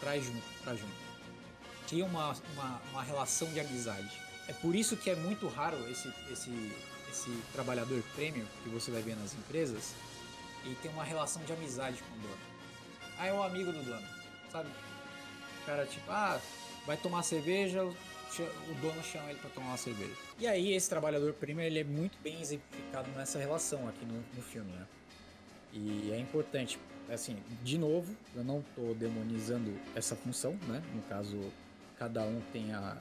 traz junto, traz junto. Cria uma, uma, uma relação de amizade. É por isso que é muito raro esse, esse, esse trabalhador prêmio que você vai ver nas empresas, ele tem uma relação de amizade com o dono. Ah, é o amigo do dono, sabe? O cara, tipo, ah, vai tomar cerveja, o dono chama ele pra tomar uma cerveja. E aí, esse trabalhador prêmio, ele é muito bem exemplificado nessa relação aqui no, no filme, né? E é importante, assim, de novo, eu não tô demonizando essa função, né? No caso, cada um tem a,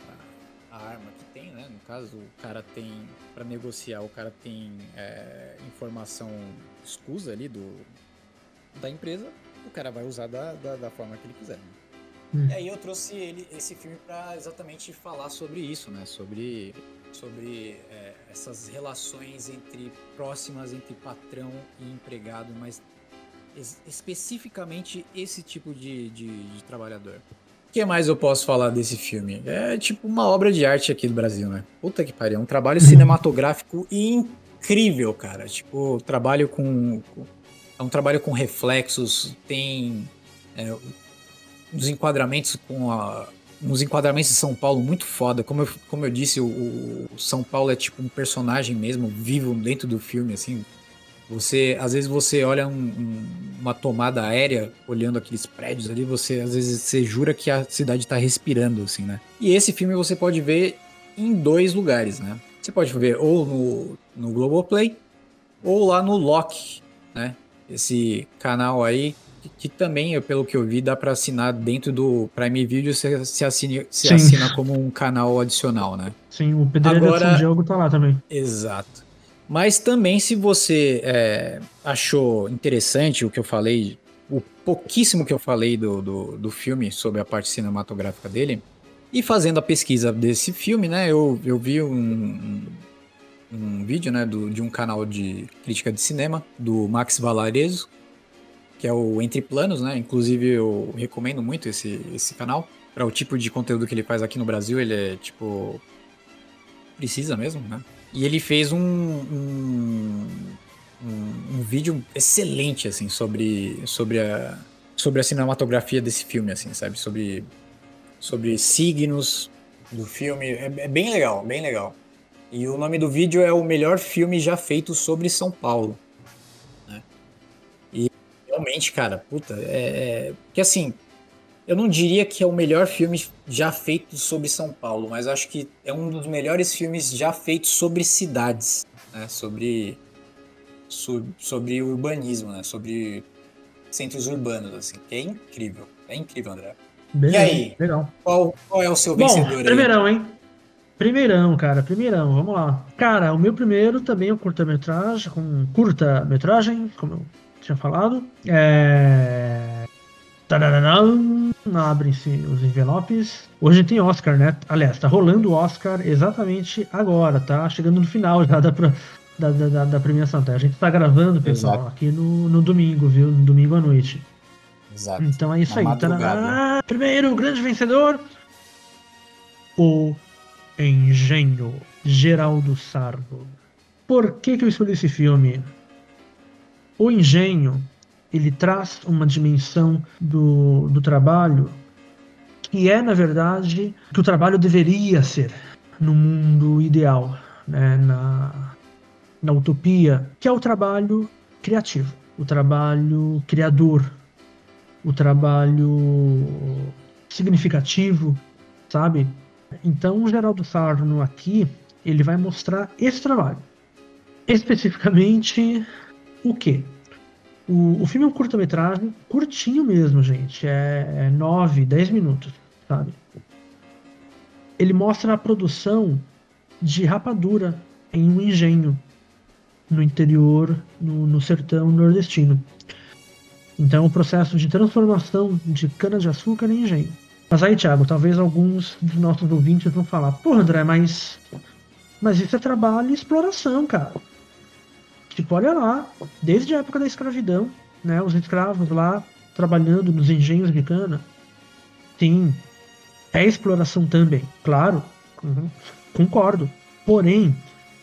a, a arma que tem, né? No caso, o cara tem, para negociar, o cara tem é, informação escusa ali do, da empresa, o cara vai usar da, da, da forma que ele quiser. né? Hum. E aí eu trouxe ele, esse filme para exatamente falar sobre isso, né? Sobre, sobre é, essas relações entre próximas entre patrão e empregado, mas es- especificamente esse tipo de, de, de trabalhador. O que mais eu posso falar desse filme? É tipo uma obra de arte aqui do Brasil, né? Puta que pariu, é um trabalho cinematográfico incrível, cara. Tipo, trabalho com, com- é é um trabalho com reflexos, tem é, uns enquadramentos com a, uns enquadramentos de São Paulo muito foda. Como eu, como eu disse, o, o São Paulo é tipo um personagem mesmo, vivo dentro do filme, assim. Você, às vezes você olha um, um, uma tomada aérea, olhando aqueles prédios ali, você às vezes você jura que a cidade está respirando, assim, né? E esse filme você pode ver em dois lugares, né? Você pode ver ou no, no Globoplay ou lá no Loki, né? Esse canal aí que, também, pelo que eu vi, dá para assinar dentro do Prime Video, você se, assine, se assina como um canal adicional, né? Sim, o Pedreira Agora, de São Diogo tá lá também. Exato. Mas também, se você é, achou interessante o que eu falei, o pouquíssimo que eu falei do, do, do, filme sobre a parte cinematográfica dele, e fazendo a pesquisa desse filme, né, eu, eu vi um, um, um vídeo né, do, de um canal de crítica de cinema, do Max Valarezo, que é o Entre Planos, né? Inclusive eu recomendo muito esse, esse canal. Para o tipo de conteúdo que ele faz aqui no Brasil, ele é tipo. Precisa mesmo, né? E ele fez um, um, um, um vídeo excelente, assim, sobre, sobre, a, sobre a cinematografia desse filme, assim, sabe? Sobre, sobre signos do filme. É, é bem legal, bem legal. E o nome do vídeo é o melhor filme já feito sobre São Paulo realmente, cara, puta, é, é. Porque assim, eu não diria que é o melhor filme já feito sobre São Paulo, mas acho que é um dos melhores filmes já feitos sobre cidades, né? Sobre. Sobre, sobre urbanismo, né? Sobre centros urbanos, assim, que é incrível. É incrível, André. Beleza, e aí? Legal. Qual, qual é o seu Bom, vencedor primeirão, aí? hein? Primeirão, cara, primeirão, vamos lá. Cara, o meu primeiro também é um curta-metragem, com curta-metragem, como eu tinha falado. É... Abrem-se os envelopes. Hoje tem Oscar, né? Aliás, tá rolando o Oscar exatamente agora, tá? Chegando no final já da, da, da, da premiação. Tá? A gente tá gravando, pessoal, Exato. aqui no, no domingo, viu? No domingo à noite. Exato. Então é isso aí. Tá primeiro, grande vencedor. O Engenho Geraldo Sardo. Por que, que eu escolhi esse filme? O engenho ele traz uma dimensão do, do trabalho que é, na verdade, que o trabalho deveria ser no mundo ideal, né? na, na utopia, que é o trabalho criativo, o trabalho criador, o trabalho significativo, sabe? Então, o Geraldo Sarno aqui, ele vai mostrar esse trabalho. Especificamente o quê? O, o filme é um curta-metragem, curtinho mesmo, gente. É 9, 10 minutos, sabe? Ele mostra a produção de rapadura em um engenho no interior, no, no sertão nordestino. Então, o processo de transformação de cana-de-açúcar em engenho. Mas aí, Thiago, talvez alguns dos nossos ouvintes vão falar: Porra, André, mas. Mas isso é trabalho e exploração, cara. Tipo, olha lá, desde a época da escravidão, né, os escravos lá trabalhando nos engenhos de cana. Sim, é exploração também, claro, uhum, concordo. Porém,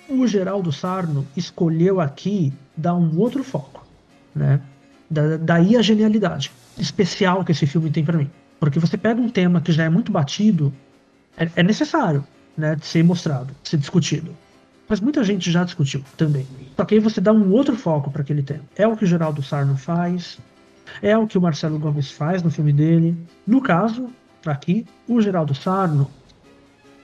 o Geraldo Sarno escolheu aqui dar um outro foco, né? Da, daí a genialidade especial que esse filme tem para mim. Porque você pega um tema que já é muito batido, é, é necessário, né, de ser mostrado, de ser discutido. Mas muita gente já discutiu também. Só que aí você dá um outro foco para aquele tema. É o que o Geraldo Sarno faz, é o que o Marcelo Gomes faz no filme dele. No caso, aqui, o Geraldo Sarno,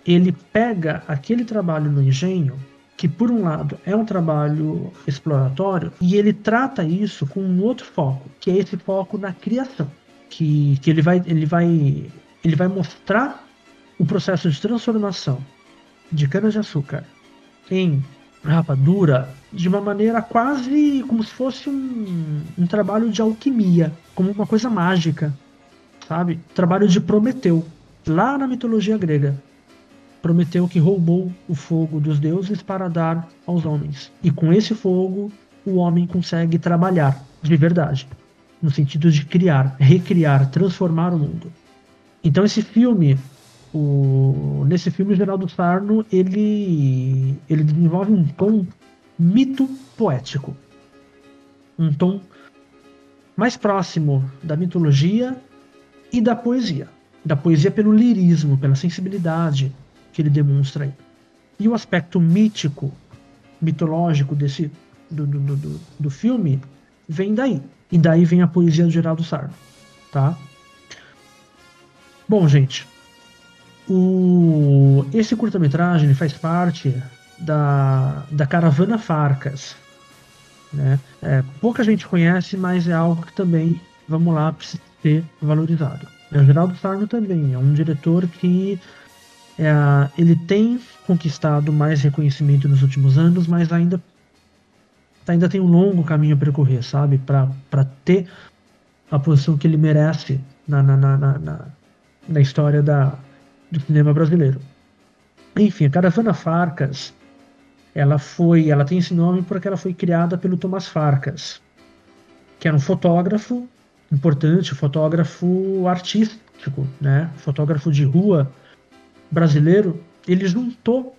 ele pega aquele trabalho no engenho, que por um lado é um trabalho exploratório, e ele trata isso com um outro foco, que é esse foco na criação. Que, que ele, vai, ele, vai, ele vai mostrar o processo de transformação de cana-de-açúcar em rapadura de uma maneira quase como se fosse um, um trabalho de alquimia, como uma coisa mágica, sabe? Trabalho de Prometeu, lá na mitologia grega. Prometeu que roubou o fogo dos deuses para dar aos homens. E com esse fogo, o homem consegue trabalhar de verdade, no sentido de criar, recriar, transformar o mundo. Então esse filme o, nesse filme, o Geraldo Sarno ele, ele desenvolve um tom mito poético. Um tom mais próximo da mitologia e da poesia. Da poesia pelo lirismo, pela sensibilidade que ele demonstra aí. E o aspecto mítico, mitológico desse do, do, do, do filme vem daí. E daí vem a poesia do Geraldo Sarno, tá? Bom, gente, o, esse curta-metragem faz parte da, da Caravana Farcas. Né? É, pouca gente conhece, mas é algo que também, vamos lá, precisa ser valorizado. O Geraldo Sarno também é um diretor que é, ele tem conquistado mais reconhecimento nos últimos anos, mas ainda, ainda tem um longo caminho a percorrer, sabe? Para ter a posição que ele merece na, na, na, na, na história da, do cinema brasileiro. Enfim, a Caravana Farcas, ela foi, ela tem esse nome porque ela foi criada pelo Thomas Farcas, que era um fotógrafo importante, fotógrafo artístico, né? Fotógrafo de rua brasileiro. Ele juntou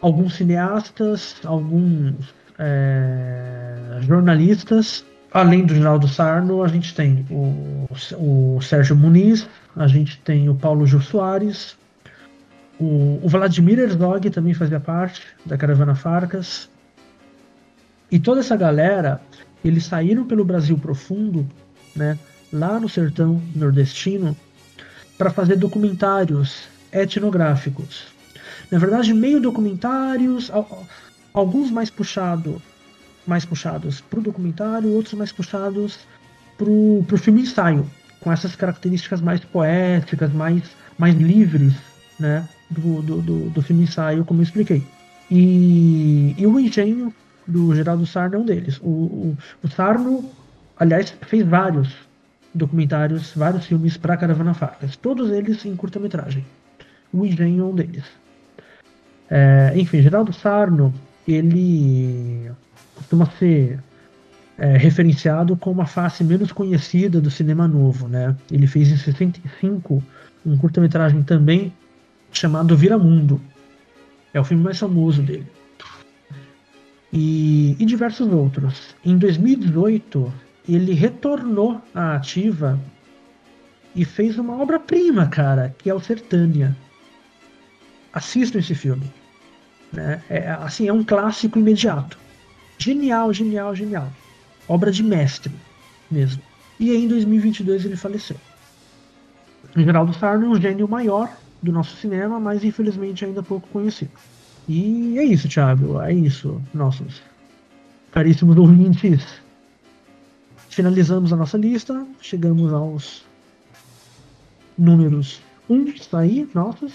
alguns cineastas, alguns é, jornalistas. Além do Geraldo Sarno, a gente tem o, o Sérgio Muniz, a gente tem o Paulo Jô Soares, o, o Vladimir Herzog também fazia parte da Caravana Farcas. E toda essa galera, eles saíram pelo Brasil profundo, né, lá no sertão nordestino, para fazer documentários etnográficos. Na verdade, meio documentários, alguns mais puxado, mais puxados para o documentário, outros mais puxados para o filme ensaio com essas características mais poéticas, mais, mais livres, né, do, do, do, do filme ensaio, como eu expliquei. E, e o engenho do Geraldo Sarno é um deles. O, o, o Sarno, aliás, fez vários documentários, vários filmes para Caravana Farcas, todos eles em curta-metragem. O engenho é um deles. É, enfim, Geraldo Sarno, ele costuma ser é, referenciado como a face menos conhecida do cinema novo. Né? Ele fez em 65 um curta-metragem também chamado Viramundo. É o filme mais famoso dele. E, e diversos outros. Em 2018, ele retornou à ativa e fez uma obra-prima, cara, que é o Sertânia. Assistam esse filme. Né? É, assim, é um clássico imediato. Genial, genial, genial obra de mestre mesmo. E aí, em 2022 ele faleceu. Geraldo Sarno é um gênio maior do nosso cinema, mas infelizmente ainda pouco conhecido. E é isso, Thiago. É isso, nossos caríssimos ouvintes. Finalizamos a nossa lista, chegamos aos números 1, um, aí, nossos.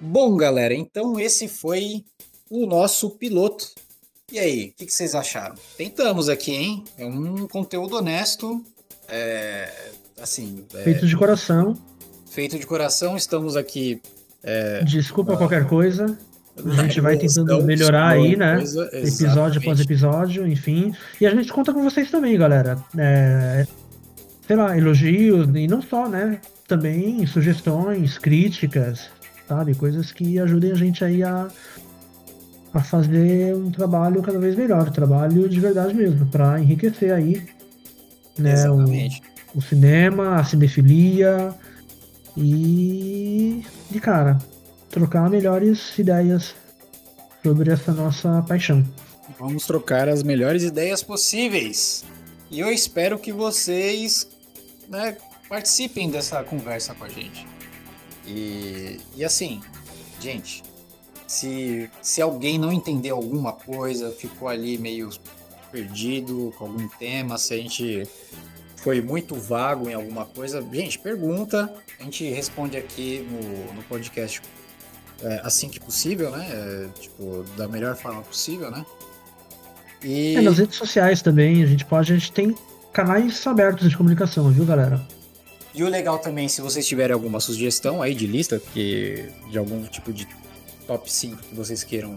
Bom, galera, então esse foi o nosso piloto e aí, o que, que, vocês acharam? Tentamos aqui, hein? É um conteúdo honesto, é, assim... É, feito de coração. Feito de coração, estamos aqui... É, Desculpa qualquer coisa. A gente vai tentando melhorar aí, né? Coisa, episódio após episódio, enfim. E a gente conta com vocês também, galera. É, sei lá, elogios, e não só, né? Também sugestões, críticas, sabe? Coisas que ajudem a gente aí a a fazer um trabalho cada vez melhor, trabalho de verdade mesmo, para enriquecer aí né, o, o, cinema, a cinefilia e, de cara, trocar melhores ideias sobre essa nossa paixão. Vamos trocar as melhores ideias possíveis. E eu espero que vocês né, participem dessa conversa com a gente. E, e assim, gente, se, se alguém não entendeu alguma coisa, ficou ali meio perdido com algum tema, se a gente foi muito vago em alguma coisa, gente, pergunta, a gente responde aqui no, no podcast é, assim que possível, né? É, tipo, da melhor forma possível, né? E... É, nas redes sociais também, a gente pode, a gente tem canais abertos de comunicação, viu, galera? E o legal também, se vocês tiverem alguma sugestão aí de lista, que, de algum tipo de top 5 que vocês queiram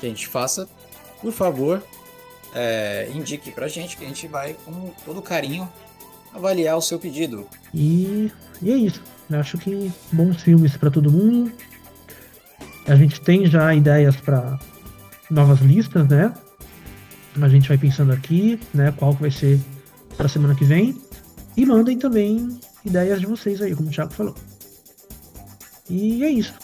que a gente faça, por favor, é, indique pra gente que a gente vai com todo carinho avaliar o seu pedido. E, e é isso. Eu acho que bons filmes para todo mundo. A gente tem já ideias para novas listas, né? A gente vai pensando aqui, né? Qual vai ser para semana que vem. E mandem também ideias de vocês aí, como o Thiago falou. E é isso.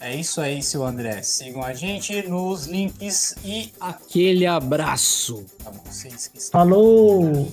É isso aí, seu André. Sigam a gente nos links e aquele abraço pra vocês que estão. Falou!